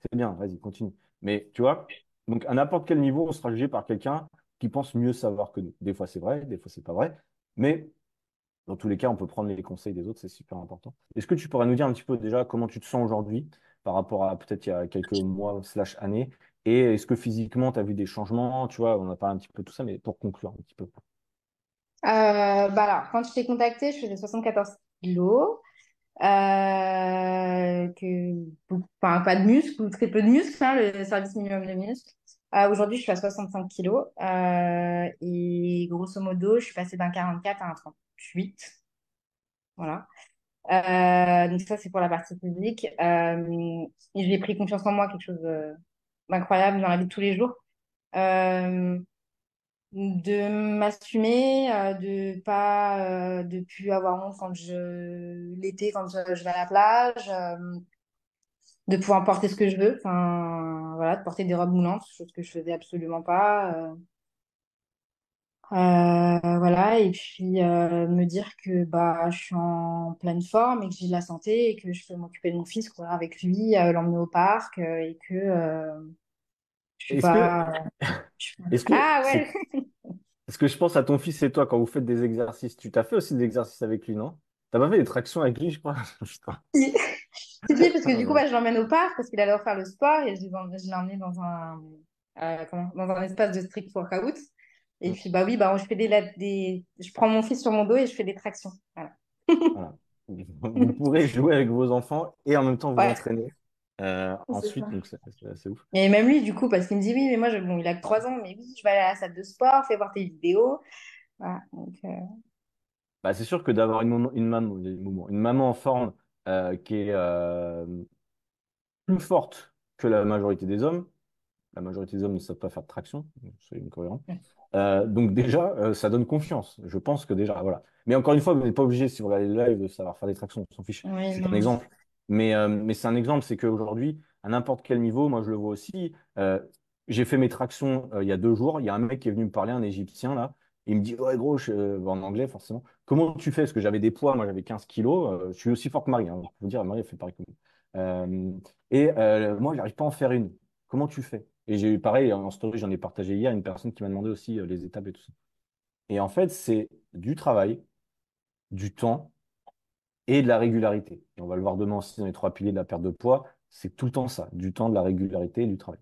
C'est bien, vas-y, continue. Mais tu vois, donc à n'importe quel niveau, on sera jugé par quelqu'un qui pense mieux savoir que nous. Des fois, c'est vrai, des fois, c'est pas vrai. Mais dans tous les cas, on peut prendre les conseils des autres, c'est super important. Est-ce que tu pourrais nous dire un petit peu déjà comment tu te sens aujourd'hui par rapport à peut-être il y a quelques mois slash années? Et est-ce que physiquement, tu as vu des changements? Tu vois, on a parlé un petit peu de tout ça, mais pour conclure un petit peu. Euh, bah alors, quand je t'ai contacté, je faisais 74 kilos. Euh, que, enfin, pas de muscles ou très peu de muscles, hein, le service minimum de muscles. Euh, aujourd'hui, je suis à 65 kilos euh, et grosso modo, je suis passée d'un 44 à un 38. Voilà. Euh, donc ça, c'est pour la partie physique. Euh, j'ai pris confiance en moi, quelque chose d'incroyable dans la vie de tous les jours. Euh, de m'assumer, euh, de pas, euh, de plus avoir honte quand je l'été, quand je, vais à la plage, de pouvoir porter ce que je veux, enfin voilà, de porter des robes moulantes, chose que je faisais absolument pas. voilà, et puis me dire que bah, je suis en pleine forme et que j'ai de la santé et que je peux m'occuper de mon fils, courir avec lui, l'emmener au parc et que je suis pas. Est-ce que... Ah ouais! Parce que je pense à ton fils et toi quand vous faites des exercices? Tu t'as fait aussi des exercices avec lui, non? T'as pas fait des tractions avec lui, je crois? Si, si, parce que du coup, bah, je l'emmène au parc parce qu'il allait faire le sport et je l'ai emmené dans un, euh, comment, dans un espace de strict workout. Et puis, bah oui, bah, je fais des, des, je prends mon fils sur mon dos et je fais des tractions. Voilà. Voilà. Vous pourrez jouer avec vos enfants et en même temps vous entraîner. Euh, ensuite, donc c'est ouf. Et même lui, du coup, parce qu'il me dit oui, mais moi, je, bon, il a que 3 ans, mais oui, je vais aller à la salle de sport, fais voir tes vidéos. Voilà, donc, euh, Bah, c'est sûr que d'avoir une, une, maman, une maman en forme euh, qui est plus forte que la majorité des hommes, la majorité des hommes ne savent pas faire de traction, c'est incohérent. donc déjà, ça donne confiance. Je pense que déjà, voilà. Mais encore une fois, vous n'êtes pas obligé, si vous regardez le live, de savoir faire des tractions, on s'en fiche. c'est un exemple. Mais, euh, mais c'est un exemple, c'est qu'aujourd'hui, à n'importe quel niveau, moi je le vois aussi, euh, j'ai fait mes tractions euh, il y a deux jours, il y a un mec qui est venu me parler, un Égyptien là, il me dit, ouais gros, en anglais forcément, comment tu fais? Parce que j'avais des poids, moi j'avais 15 kilos, je suis aussi fort que Marie, hein, vous dire, Marie elle fait pareil que moi. et moi, j'arrive pas à en faire une. Comment tu fais? Et j'ai eu pareil, en story, j'en ai partagé hier, une personne qui m'a demandé aussi les étapes et tout ça. Et en fait, c'est du travail, du temps, et de la régularité. Et on va le voir demain aussi dans les trois piliers de la perte de poids, c'est tout le temps ça, du temps, de la régularité et du travail.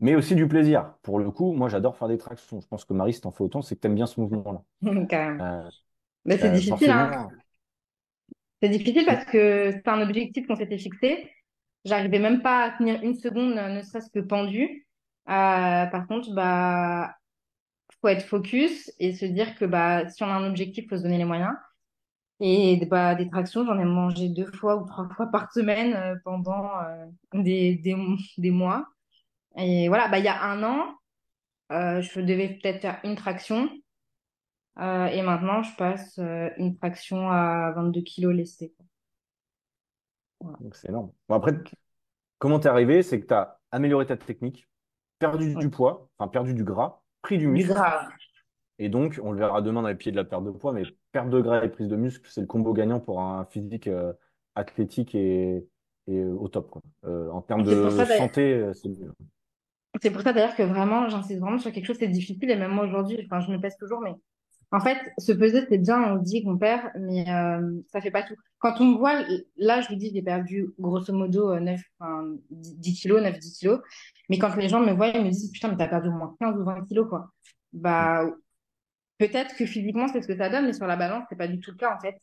Mais aussi du plaisir. Pour le coup, moi j'adore faire des tractions. Je pense que Marie, si t'en fais autant, c'est que t'aimes bien ce mouvement-là. Euh, Mais c'est euh, difficile, hein. C'est difficile parce que c'est un objectif qu'on s'était fixé. J'arrivais même pas à tenir une seconde, ne serait-ce que pendu. Euh, par contre, bah, faut être focus et se dire que bah, si on a un objectif, faut se donner les moyens. Et bah, des tractions, j'en ai mangé deux fois ou trois fois par semaine euh, pendant euh, des, des, des, mois. Et voilà, bah, il y a un an, euh, je devais peut-être faire une traction. et maintenant, je passe une traction à 22 kilos. Donc c'est énorme. Bon, après, comment t'es arrivé? C'est que tu as amélioré ta technique, perdu du poids, enfin perdu du gras, pris du muscle. Du gras. Et donc, on le verra demain dans les pieds de la perte de poids, mais perte de gras et prise de muscle, c'est le combo gagnant pour un physique euh, athlétique et, euh, au top. Quoi. Euh, en termes de santé, c'est mieux. C'est pour ça d'ailleurs que vraiment, j'insiste vraiment sur quelque chose, c'est difficile, et même moi aujourd'hui, enfin, je me pèse toujours, mais en fait, se peser, c'est bien, on dit qu'on perd, mais ça fait pas tout. Quand on me voit, là, je vous dis, j'ai perdu grosso modo 9, 10 kilos, 9-10 kilos, mais quand les gens me voient, ils me disent, putain, mais t'as perdu au moins 15 ou 20 kilos, quoi. Bah, Peut-être que physiquement, c'est ce que ça donne, mais sur la balance, c'est pas du tout le cas, en fait.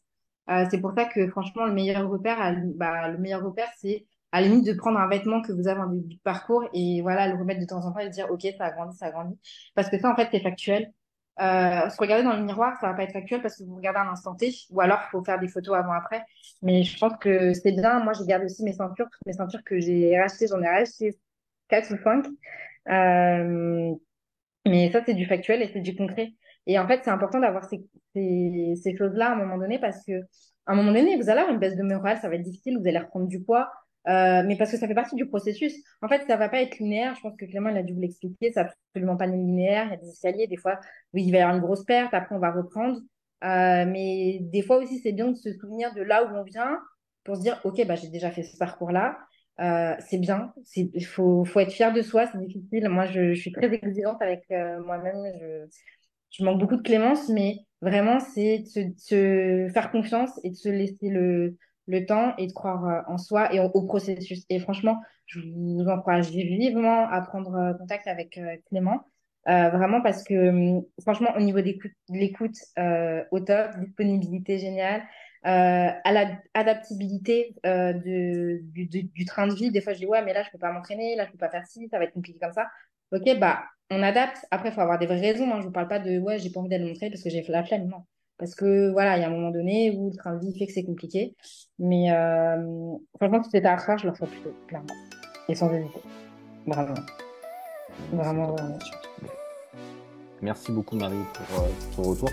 Euh, c'est pour ça que, franchement, le meilleur repère, bah, le meilleur repère, c'est à la limite de prendre un vêtement que vous avez en début de parcours et voilà, le remettre de temps en temps et dire, OK, ça a grandi, ça a grandi. Parce que ça, en fait, c'est factuel. Euh, se regarder dans le miroir, ça va pas être factuel parce que vous regardez un instant T, ou alors faut faire des photos avant-après. Mais je pense que c'est bien. Moi, j'ai gardé aussi mes ceintures, toutes mes ceintures que j'ai rachetées, j'en ai racheté 4 ou 5. Euh, mais ça, c'est du factuel et c'est du concret. Et en fait, c'est important d'avoir ces, ces, ces choses-là à un moment donné parce que à un moment donné, vous allez avoir une baisse de morale, ça va être difficile, vous allez reprendre du poids, euh, mais parce que ça fait partie du processus. En fait, ça va pas être linéaire. Je pense que Clément, il a dû vous l'expliquer. C'est absolument pas linéaire. Il y a des escaliers. Des fois, oui, il va y avoir une grosse perte. Après, on va reprendre. Euh, mais des fois aussi, c'est bien de se souvenir de là où on vient pour se dire, OK, bah, j'ai déjà fait ce parcours-là. Euh, c'est bien. Il faut, faut être fier de soi. C'est difficile. Moi, je, suis très exigeante avec moi-même. Je, tu manques beaucoup de clémence, mais vraiment, c'est de se, faire confiance et de se laisser le, le temps et de croire euh, en soi et au, processus. Et franchement, je vous encourage vivement à prendre euh, contact avec euh, Clément. vraiment parce que hum, franchement au niveau de l'écoute au top, disponibilité géniale, à l'adaptabilité de, du, train de vie. Des fois je dis ouais mais là je peux pas m'entraîner, là je peux pas faire ci, ça va être compliqué comme ça. Ok bah on adapte. Après, il faut avoir des vraies raisons. Hein. Je vous parle pas de ouais, j'ai pas envie d'aller montrer parce que j'ai fait la flemme. Non. Parce que voilà, il y a un moment donné où le train de vie fait que c'est compliqué. Mais euh, franchement, si c'était à refaire, je le ferais plutôt, clairement. Et sans hésiter. Vraiment. Vraiment, vraiment. Merci beaucoup, Marie, pour euh, ton retour.